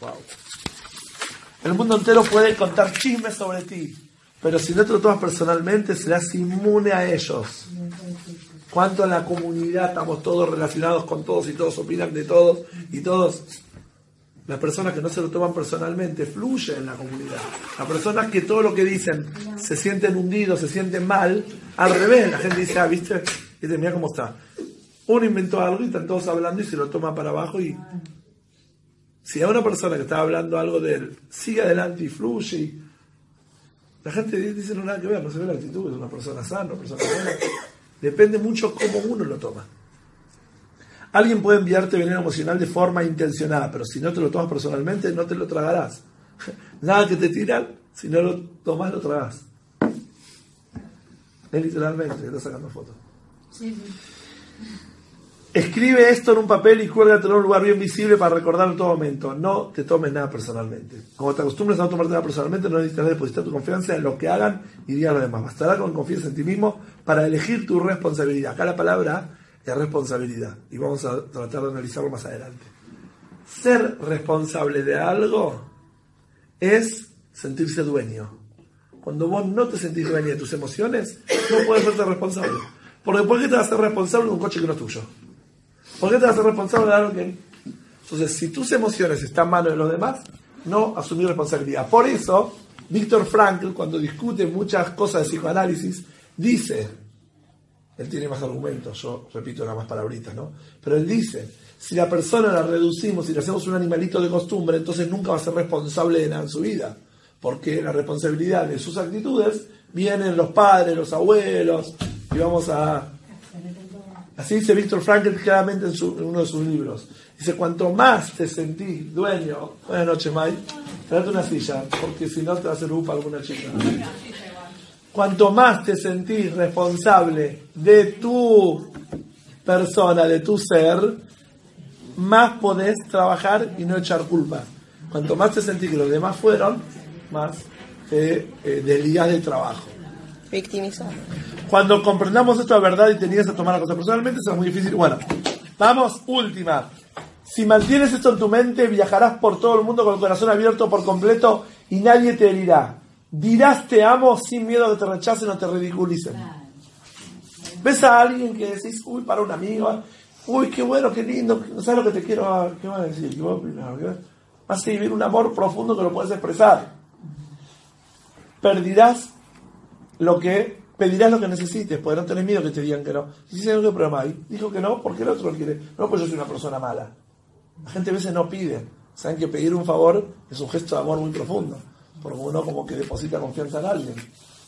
Speaker 1: Wow. El mundo entero puede contar chismes sobre ti, pero si no te lo tomas personalmente, serás inmune a ellos. Cuanto a la comunidad, estamos todos relacionados con todos y todos opinan de todos y todos. Las personas que no se lo toman personalmente fluyen en la comunidad. Las personas que todo lo que dicen se sienten hundidos, se sienten mal, al revés, la gente dice, ah, viste, Viste, mira cómo está. Uno inventó algo y están todos hablando y se lo toma para abajo y si a una persona que está hablando algo de él sigue adelante y fluye y la gente dice no nada que ver, no se la actitud, es una persona sana, una persona buena. Depende mucho cómo uno lo toma. Alguien puede enviarte veneno emocional de forma intencionada, pero si no te lo tomas personalmente, no te lo tragarás. *laughs* Nada que te tiran, si no lo tomas, lo tragas. Es literalmente, está sacando fotos. Escribe esto en un papel y cuélgatelo en un lugar bien visible para recordarlo en todo momento. No te tomes nada personalmente. Como te acostumbres a no tomarte nada personalmente, no necesitas depositar tu confianza en lo que hagan y digan los demás. Bastará con confianza en ti mismo para elegir tu responsabilidad. Acá la palabra es responsabilidad y vamos a tratar de analizarlo más adelante. Ser responsable de algo es sentirse dueño. Cuando vos no te sentís dueño de tus emociones, no puedes serte responsable. Porque ¿por qué te vas a ser responsable de un coche que no es tuyo? ¿Por qué te vas a ser responsable de algo que... Entonces, si tus emociones están en manos de los demás, no asumir responsabilidad. Por eso, Víctor Frankl, cuando discute muchas cosas de psicoanálisis, dice, él tiene más argumentos, yo repito nada más palabritas, ¿no? Pero él dice, si la persona la reducimos y le hacemos un animalito de costumbre, entonces nunca va a ser responsable de nada en su vida. Porque la responsabilidad de sus actitudes vienen los padres, los abuelos, y vamos a Así dice Víctor Frankl claramente en, su- en uno de sus libros. Dice, cuanto más te sentís dueño, buenas noches, May, tráete una silla, porque si no te va a hacer upa alguna chica. Cuanto más te sentís responsable de tu persona, de tu ser, más podés trabajar y no echar culpa. Cuanto más te sentís que los demás fueron, más te eh, desligás del trabajo.
Speaker 7: Victimizar.
Speaker 1: Cuando comprendamos esto de verdad y te niegas a tomar la cosa personalmente, será muy difícil. Bueno, vamos, última. Si mantienes esto en tu mente, viajarás por todo el mundo con el corazón abierto por completo y nadie te herirá. Dirás te amo sin miedo a que te rechacen o te ridiculicen. ¿Ves a alguien que decís, uy, para un amigo, uy, qué bueno, qué lindo, ¿sabes lo que te quiero? ¿Qué vas a decir? ¿Qué vas a opinar? ¿Qué? Vas a vivir un amor profundo que lo puedes expresar. Perdirás lo que pedirás lo que necesites, porque no tenés miedo que te digan que no. Si no, ¿qué problema hay? Dijo que no, porque el otro lo quiere. No, pues yo soy una persona mala. La gente a veces no pide. Saben que pedir un favor es un gesto de amor muy profundo, porque uno como que deposita confianza en alguien.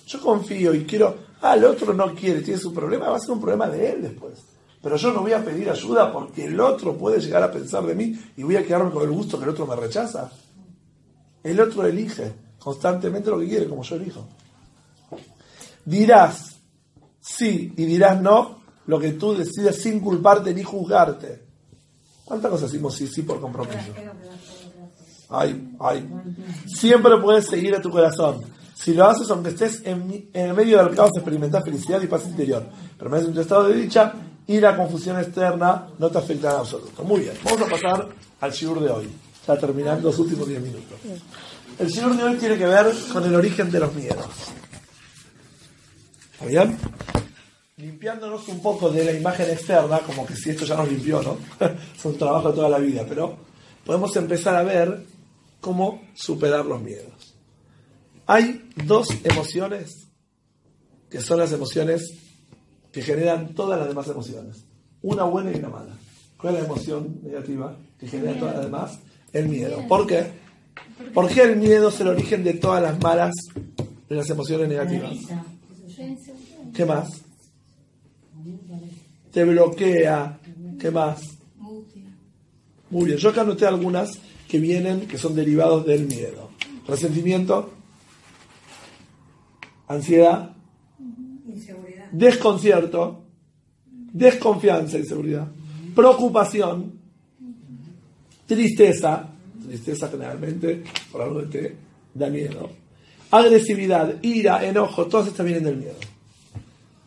Speaker 1: Yo confío y quiero, ah, el otro no quiere, tiene su problema, va a ser un problema de él después. Pero yo no voy a pedir ayuda porque el otro puede llegar a pensar de mí y voy a quedarme con el gusto que el otro me rechaza. El otro elige constantemente lo que quiere, como yo elijo. Dirás sí y dirás no lo que tú decides sin culparte ni juzgarte. ¿Cuántas cosas decimos sí, sí por compromiso? Ay, ay. Siempre puedes seguir a tu corazón. Si lo haces, aunque estés en, en el medio del caos, experimentas felicidad y paz interior. Permaneces en tu estado de dicha y la confusión externa no te afecta en absoluto. Muy bien, vamos a pasar al shiur de hoy. Está terminando los últimos 10 minutos. El shiur de hoy tiene que ver con el origen de los miedos. ¿Está bien? Limpiándonos un poco de la imagen externa, como que si esto ya nos limpió, ¿no? *laughs* es un trabajo de toda la vida, pero podemos empezar a ver cómo superar los miedos. Hay dos emociones que son las emociones que generan todas las demás emociones. Una buena y una mala. ¿Cuál es la emoción negativa que genera todas las demás? El miedo. ¿Por qué? ¿Por qué el miedo es el origen de todas las malas, de las emociones negativas? ¿Qué más? Te bloquea. ¿Qué más? Muy bien. Yo acá anoté algunas que vienen, que son derivados del miedo. Resentimiento, ansiedad,
Speaker 4: Inseguridad.
Speaker 1: desconcierto, desconfianza, inseguridad, preocupación, tristeza, tristeza generalmente por algo que te da miedo, agresividad, ira, enojo, todas estas vienen del miedo.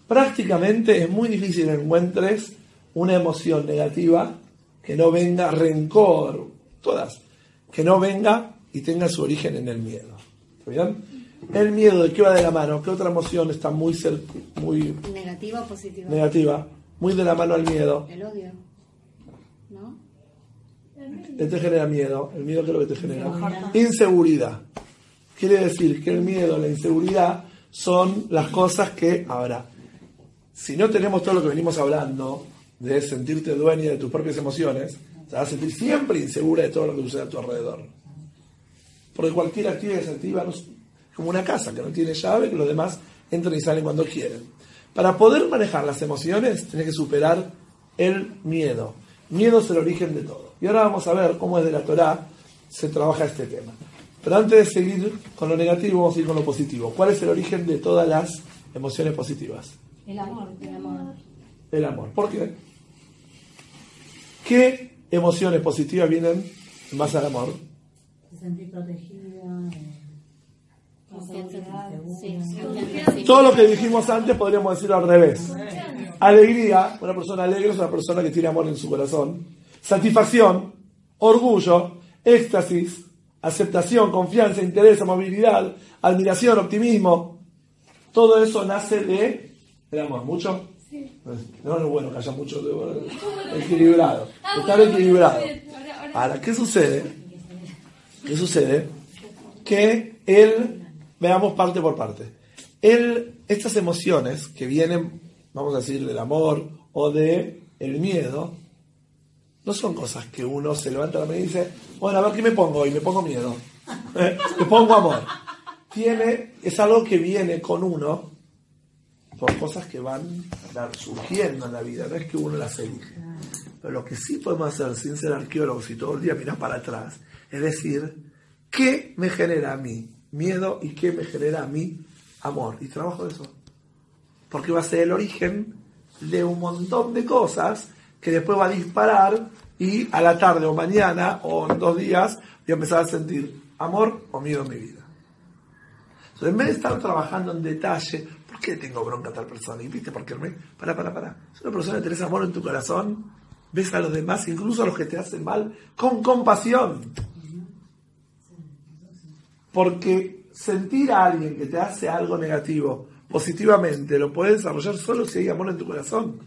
Speaker 1: Prácticamente es muy difícil que encuentres una emoción negativa que no venga rencor, todas, que no venga y tenga su origen en el miedo. ¿Está bien? El miedo de qué va de la mano, qué otra emoción está muy, cer- muy
Speaker 3: ¿Negativa o positiva?
Speaker 1: negativa, muy de la mano al miedo.
Speaker 3: El odio. ¿No?
Speaker 1: ¿Qué te genera miedo? El miedo, ¿qué es lo que te genera? Inseguridad. Quiere decir que el miedo, la inseguridad son las cosas que, ahora, si no tenemos todo lo que venimos hablando, de sentirte dueña de tus propias emociones, te vas a sentir siempre insegura de todo lo que sucede a tu alrededor. Porque cualquier actividad que se activa no es como una casa que no tiene llave, que los demás entran y salen cuando quieren. Para poder manejar las emociones, tienes que superar el miedo. Miedo es el origen de todo. Y ahora vamos a ver cómo desde la Torá se trabaja este tema. Pero antes de seguir con lo negativo, vamos a ir con lo positivo. ¿Cuál es el origen de todas las emociones positivas?
Speaker 2: El amor.
Speaker 3: El amor.
Speaker 1: El amor. ¿Por qué? ¿Qué emociones positivas vienen en base al amor?
Speaker 5: Se sentir protegida.
Speaker 1: Todo lo que dijimos antes podríamos decirlo al revés. Alegría, una persona alegre es una persona que tiene amor en su corazón. Satisfacción, orgullo, éxtasis, aceptación, confianza, interés, movilidad, admiración, optimismo. Todo eso nace de el amor. ¿Mucho? No es bueno que haya mucho equilibrado. Estar equilibrado. Ahora, ¿qué sucede? ¿Qué sucede? Que él, veamos parte por parte. Él, estas emociones que vienen, vamos a decir, del amor o de el miedo, no son cosas que uno se levanta la mañana y dice, bueno, a ver qué me pongo hoy, me pongo miedo, *laughs* me pongo amor. Tiene, es algo que viene con uno por cosas que van surgiendo en la vida, no es que uno las elige. Pero lo que sí podemos hacer sin ser arqueólogos y todo el día mirar para atrás, es decir, ¿qué me genera a mí miedo y qué me genera a mí amor? Y trabajo eso. Porque va a ser el origen de un montón de cosas que después va a disparar y a la tarde o mañana o en dos días voy a empezar a sentir amor o miedo en mi vida. Entonces, en vez de estar trabajando en detalle, ¿por qué tengo bronca a tal persona? Y viste, porque me. Para, para, para. Si una persona tenés amor en tu corazón, ves a los demás, incluso a los que te hacen mal, con compasión. Porque sentir a alguien que te hace algo negativo positivamente lo puedes desarrollar solo si hay amor en tu corazón.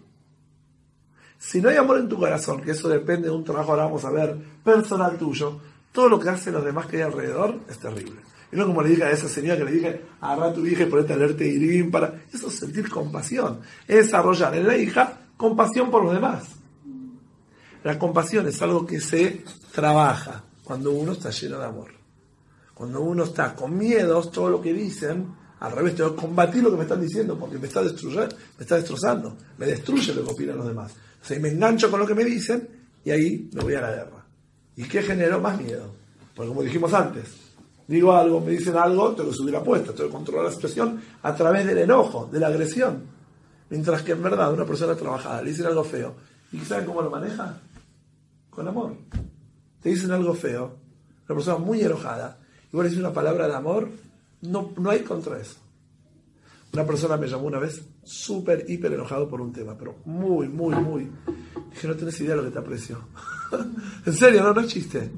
Speaker 1: Si no hay amor en tu corazón, que eso depende de un trabajo, ahora vamos a ver, personal tuyo, todo lo que hacen los demás que hay alrededor es terrible. Y no como le dije a esa señora que le dije, agarra tu hija y ponete a leerte Irim para... Eso es sentir compasión. Es desarrollar en la hija compasión por los demás. La compasión es algo que se trabaja cuando uno está lleno de amor. Cuando uno está con miedos, todo lo que dicen, al revés, tengo que combatir lo que me están diciendo porque me está destruyendo, me está destrozando, me destruye lo que opinan los demás. O sea, me engancho con lo que me dicen y ahí me voy a la guerra. ¿Y qué generó más miedo? Porque como dijimos antes, digo algo, me dicen algo, subir la apuesta, tengo que controlar la situación a través del enojo, de la agresión. Mientras que en verdad una persona trabajada le dicen algo feo. ¿Y saben cómo lo maneja? Con amor. Te dicen algo feo, una persona muy enojada, y vos le una palabra de amor, no, no hay contra eso. Una persona me llamó una vez súper, hiper enojado por un tema, pero muy, muy, muy. Dije, no tenés idea de lo que te aprecio. *laughs* en serio, no, no es chiste.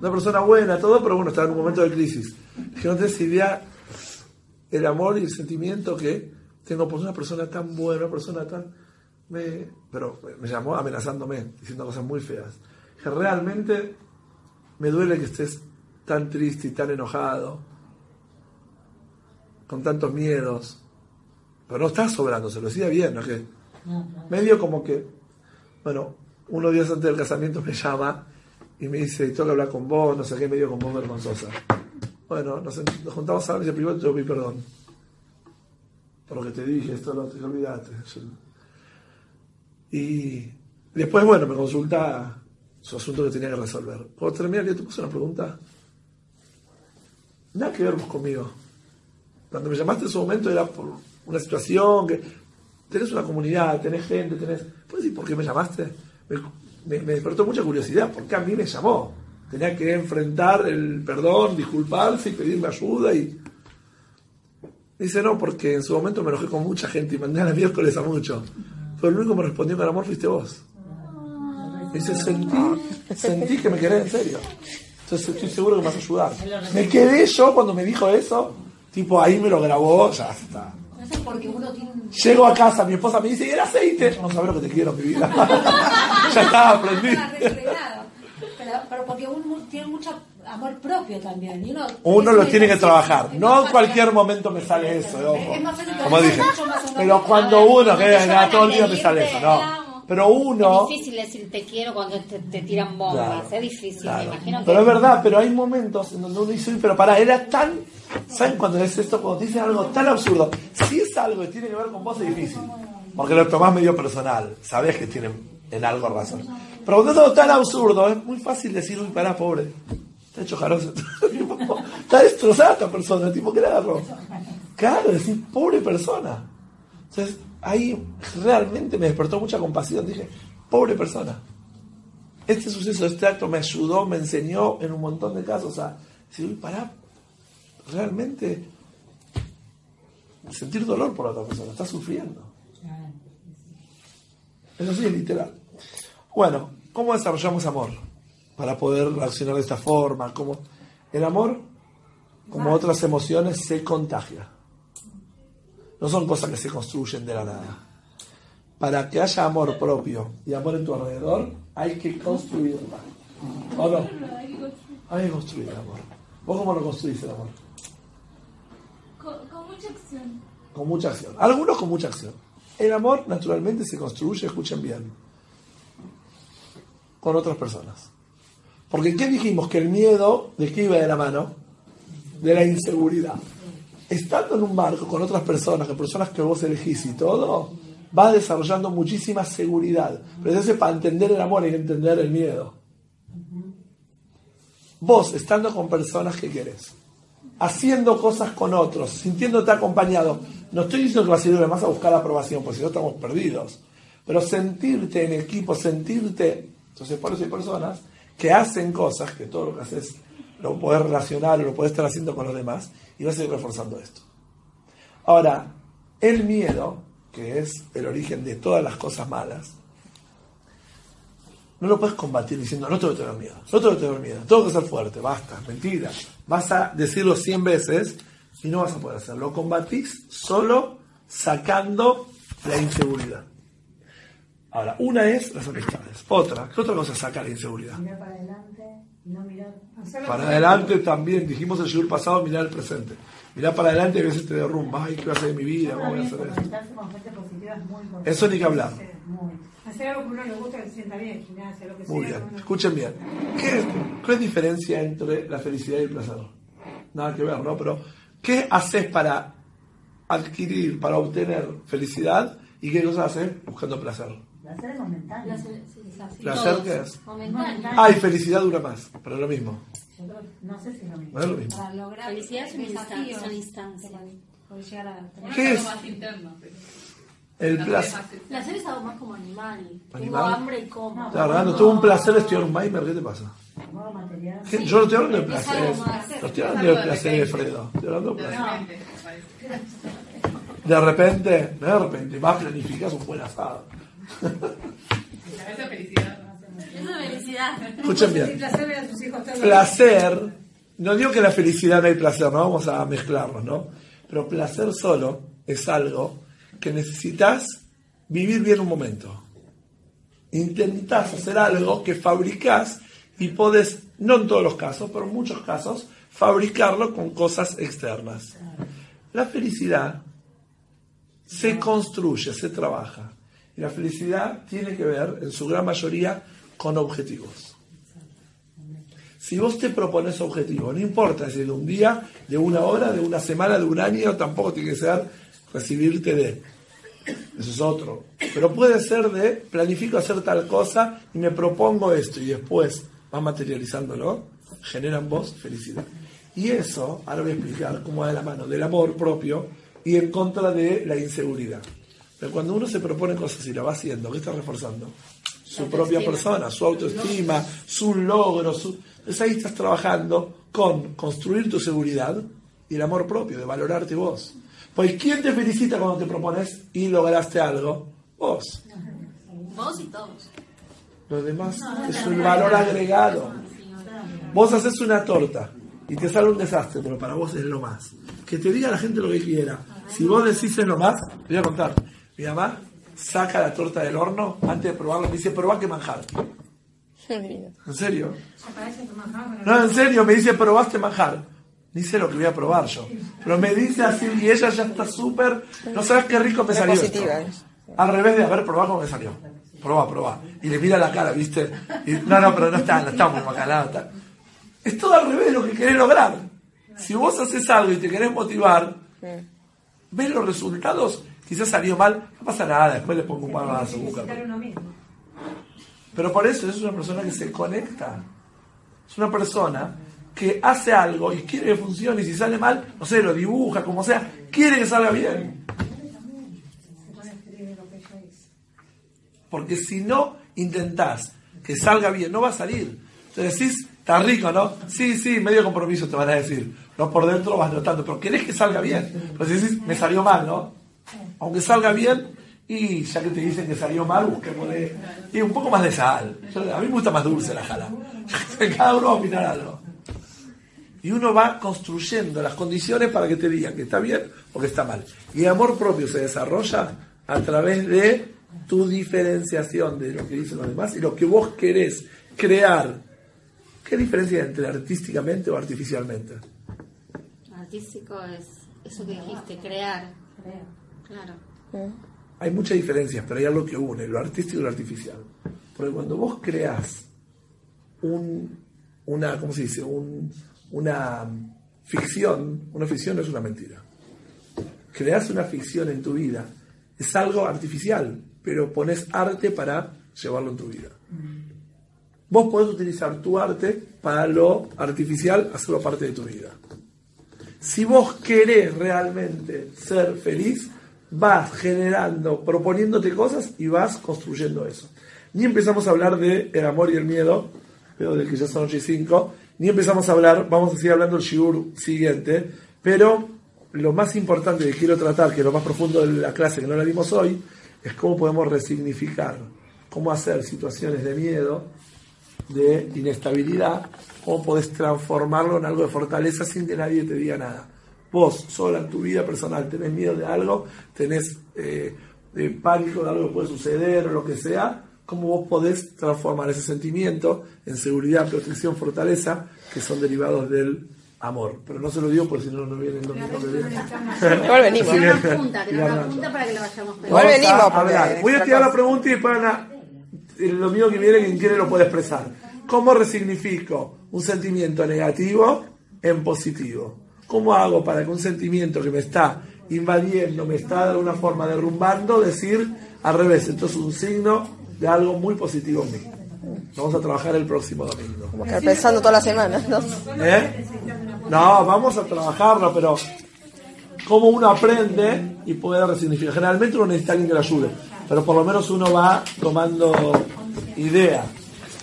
Speaker 1: Una persona buena, todo, pero bueno, estaba en un momento de crisis. Dije, no idea el amor y el sentimiento que tengo por una persona tan buena, una persona tan... Me, pero me llamó amenazándome, diciendo cosas muy feas. Dije, realmente me duele que estés tan triste y tan enojado, con tantos miedos. Pero no estás sobrando, se lo decía bien, ¿no? Que medio como que, bueno, unos días antes del casamiento me llama y me dice, tengo que hablar con vos, no sé qué, medio con vos vergonzosa. Bueno, nos, juntamos a hablar y dice, primero te doy perdón. Por lo que te dije, esto no te olvidaste. Y después, bueno, me consulta su asunto que tenía que resolver. Cuando terminar, yo te puse una pregunta. Nada que ver vos conmigo. Cuando me llamaste en su momento era por una situación que tenés una comunidad, tenés gente, tenés... ¿Puedes decir por qué me llamaste? Me, despertó mucha curiosidad, ¿por qué a mí me llamó? Tenía que enfrentar el perdón, disculparse y pedirme ayuda y... Dice, no, porque en su momento me enojé con mucha gente y mandé a la miércoles a mucho. Pero el único que me respondió con amor fuiste vos. Dice, sentí, sentí que me querés en serio. Entonces estoy seguro que me vas a ayudar. Me quedé yo cuando me dijo eso, tipo ahí me lo grabó, ya está. Llego a casa, mi esposa me dice, ¿y el aceite? No sabes lo que te quiero, mi vida. *laughs* ya está, aprendí.
Speaker 2: Pero, pero, porque uno tiene mucho amor propio también. uno,
Speaker 1: uno lo tiene que trabajar. No en cualquier momento me sale eso, ojo. Como dije. Pero cuando uno, que todo el día me sale eso, no. Pero uno.
Speaker 3: Es difícil decir te quiero cuando te, tiran bombas. es difícil, me imagino que.
Speaker 1: Pero es verdad, pero hay momentos en donde uno dice, pero para, era tan. ¿Saben cuando es esto? Cuando te dicen algo tan absurdo. Si es algo que tiene que ver con vos, es difícil. Porque lo tomás medio personal. Sabés que tienen en algo razón. Pero cuando es algo tan absurdo, es muy fácil decir, uy, pará, pobre. Está hecho jaroso. *laughs* está destrozada esta persona. Tipo, ¿qué le agarró? Claro, decir, pobre persona. Entonces, ahí realmente me despertó mucha compasión. Dije, pobre persona. Este suceso, este acto me ayudó, me enseñó en un montón de casos a decir, para realmente sentir dolor por la otra persona, está sufriendo. Eso sí es literal. Bueno, ¿cómo desarrollamos amor? Para poder reaccionar de esta forma. ¿Cómo? El amor, como otras emociones, se contagia. No son cosas que se construyen de la nada. Para que haya amor propio y amor en tu alrededor, hay que construirla. ¿O no? Hay que construir el amor. ¿Vos cómo lo construís el amor?
Speaker 7: Con, mucha acción.
Speaker 1: Con mucha acción. Algunos con mucha acción. El amor naturalmente se construye, escuchen bien, con otras personas. Porque ¿qué dijimos? Que el miedo, ¿de qué iba de la mano? De la inseguridad estando en un barco con otras personas, con personas que vos elegís y todo, vas desarrollando muchísima seguridad. Pero entonces para entender el amor que entender el miedo. Vos, estando con personas que querés, haciendo cosas con otros, sintiéndote acompañado, no estoy diciendo que vas a ir más a buscar la aprobación, porque si no estamos perdidos, pero sentirte en equipo, sentirte, entonces por eso hay personas que hacen cosas, que todo lo que haces lo podés relacionar, lo podés estar haciendo con los demás, y vas a ir reforzando esto. Ahora, el miedo, que es el origen de todas las cosas malas, no lo puedes combatir diciendo, no tengo que tener miedo, no tengo que tener miedo, tengo que ser fuerte, basta, mentira. Vas a decirlo 100 veces y no vas a poder hacerlo. Lo combatís solo sacando la inseguridad. Ahora, una es las amistades. Otra, ¿qué otra cosa saca la inseguridad?
Speaker 4: Mirar para adelante, no mirar.
Speaker 1: Para adelante también, dijimos el siglo pasado, mirar el presente. Mirar para adelante y a veces te derrumba. Ay, ¿qué va a hacer de mi vida? ¿Cómo voy a hacer eso? Eso ni que hablar.
Speaker 4: Hacer algo que uno le gusta, que se sienta bien, gimnasia, lo que
Speaker 1: Muy bien, escuchen bien. ¿Qué, ¿Qué es diferencia entre la felicidad y el placer? Nada que ver, ¿no? Pero, ¿qué haces para adquirir, para obtener felicidad y qué cosas haces buscando placer?
Speaker 4: Placer es momentáneo. Placer,
Speaker 1: sí, ¿Placer qué es? Ah, y felicidad dura más, pero es lo mismo.
Speaker 4: no sé si es lo mismo.
Speaker 1: No es lo mismo.
Speaker 3: Para lograr felicidad es una instancia.
Speaker 1: ¿Qué es? El placer.
Speaker 7: Placer es algo más como animal. Tengo hambre y como.
Speaker 1: Está hablando, tuve un placer estudiar un Maimer, ¿qué te pasa? Yo no estoy hablando de placer. No estoy hablando de placer de Fredo. Estoy hablando de placer. de repente, de repente, vas planificas un buen asado.
Speaker 7: Felicidad. Es felicidad.
Speaker 1: Escuchen bien.
Speaker 4: placer a hijos
Speaker 1: no digo que la felicidad no hay placer, no vamos a mezclarlos, ¿no? Pero placer solo es algo que necesitas vivir bien un momento. Intentás hacer algo que fabricás y podés, no en todos los casos, pero en muchos casos, fabricarlo con cosas externas. La felicidad se construye, se trabaja. La felicidad tiene que ver, en su gran mayoría, con objetivos. Si vos te propones objetivos, no importa si es de un día, de una hora, de una semana, de un año, tampoco tiene que ser recibirte de. Eso es otro. Pero puede ser de planifico hacer tal cosa y me propongo esto y después vas materializándolo, genera en vos felicidad. Y eso, ahora voy a explicar cómo va de la mano del amor propio y en contra de la inseguridad. Pero cuando uno se propone cosas y la va haciendo, ¿qué está reforzando? Su propia persona, su autoestima, su logro. Su... Entonces ahí estás trabajando con construir tu seguridad y el amor propio, de valorarte vos. Pues ¿quién te felicita cuando te propones y lograste algo? Vos.
Speaker 7: Vos y todos.
Speaker 1: Los demás es un valor agregado. Vos haces una torta y te sale un desastre, pero para vos es lo más. Que te diga la gente lo que quiera. Si vos decís es lo más, te voy a contar. Mi mamá saca la torta del horno antes de probarla me dice, probá que manjar. ¿En serio? No, en serio, me dice, probaste manjar. Dice lo que voy a probar yo. Pero me dice así y ella ya está súper... No sabes qué rico me salió. esto.
Speaker 8: positiva es.
Speaker 1: Al revés de haber probado cómo me salió. Probá, probá. Y le mira la cara, ¿viste? Y, no, no, pero no está, no está muy bacalao. Está. Es todo al revés de lo que querés lograr. Si vos haces algo y te querés motivar, ves los resultados, quizás salió mal, no pasa nada, después le pongo un par de azúcar. Pero por eso es una persona que se conecta. Es una persona que hace algo y quiere que funcione y si sale mal, no sé, lo dibuja, como sea, quiere que salga bien. Porque si no intentás que salga bien, no va a salir. Te decís, está rico, ¿no? Sí, sí, medio compromiso te van a decir. No por dentro vas notando, pero querés que salga bien. Pues decís, me salió mal, ¿no? Aunque salga bien, y ya que te dicen que salió mal, busquemos de, y un poco más de sal. Yo- a mí me gusta más dulce la jala. *laughs* Cada uno va a opinar algo. Y uno va construyendo las condiciones para que te digan que está bien o que está mal. Y el amor propio se desarrolla a través de tu diferenciación de lo que dicen los demás y lo que vos querés crear. ¿Qué diferencia hay entre artísticamente o artificialmente?
Speaker 3: Artístico es eso que dijiste, crear. Claro.
Speaker 1: Hay muchas diferencias, pero hay algo que une, lo artístico y lo artificial. Porque cuando vos creás un, una, ¿cómo se dice? Un- una ficción, una ficción no es una mentira. Creás una ficción en tu vida, es algo artificial, pero pones arte para llevarlo en tu vida. Vos podés utilizar tu arte para lo artificial, hacerlo parte de tu vida. Si vos querés realmente ser feliz, vas generando, proponiéndote cosas y vas construyendo eso. Ni empezamos a hablar de el amor y el miedo, pero del que ya son 8 y 5, ni empezamos a hablar, vamos a seguir hablando del shiur siguiente, pero lo más importante que quiero tratar, que es lo más profundo de la clase que no la dimos hoy, es cómo podemos resignificar, cómo hacer situaciones de miedo, de inestabilidad, cómo podés transformarlo en algo de fortaleza sin que nadie te diga nada. Vos, sola en tu vida personal, tenés miedo de algo, tenés eh, de pánico de algo que puede suceder o lo que sea, cómo vos podés transformar ese sentimiento en seguridad, protección, fortaleza, que son derivados del amor. Pero no se lo digo porque si no, no viene el domingo que viene.
Speaker 8: Igual venimos.
Speaker 1: Sí,
Speaker 3: Una punta, punta para que lo vayamos pensando.
Speaker 8: Igual venimos,
Speaker 1: a
Speaker 8: porque
Speaker 1: hablar. Voy a tirar la pregunta y después van a- el domingo que viene quien quiere lo puede expresar. ¿Cómo resignifico un sentimiento negativo en positivo? ¿Cómo hago para que un sentimiento que me está invadiendo, me está de alguna forma derrumbando, decir al revés? Esto es un signo de algo muy positivo en mí. Vamos a trabajar el próximo domingo.
Speaker 8: A quedar pensando toda la semana, ¿no?
Speaker 1: ¿Eh? No, vamos a trabajarlo, pero cómo uno aprende y puede resignificar. Generalmente uno necesita alguien que lo ayude, pero por lo menos uno va tomando idea.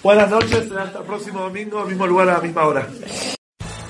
Speaker 1: Buenas noches, será hasta el próximo domingo, mismo lugar a la misma hora.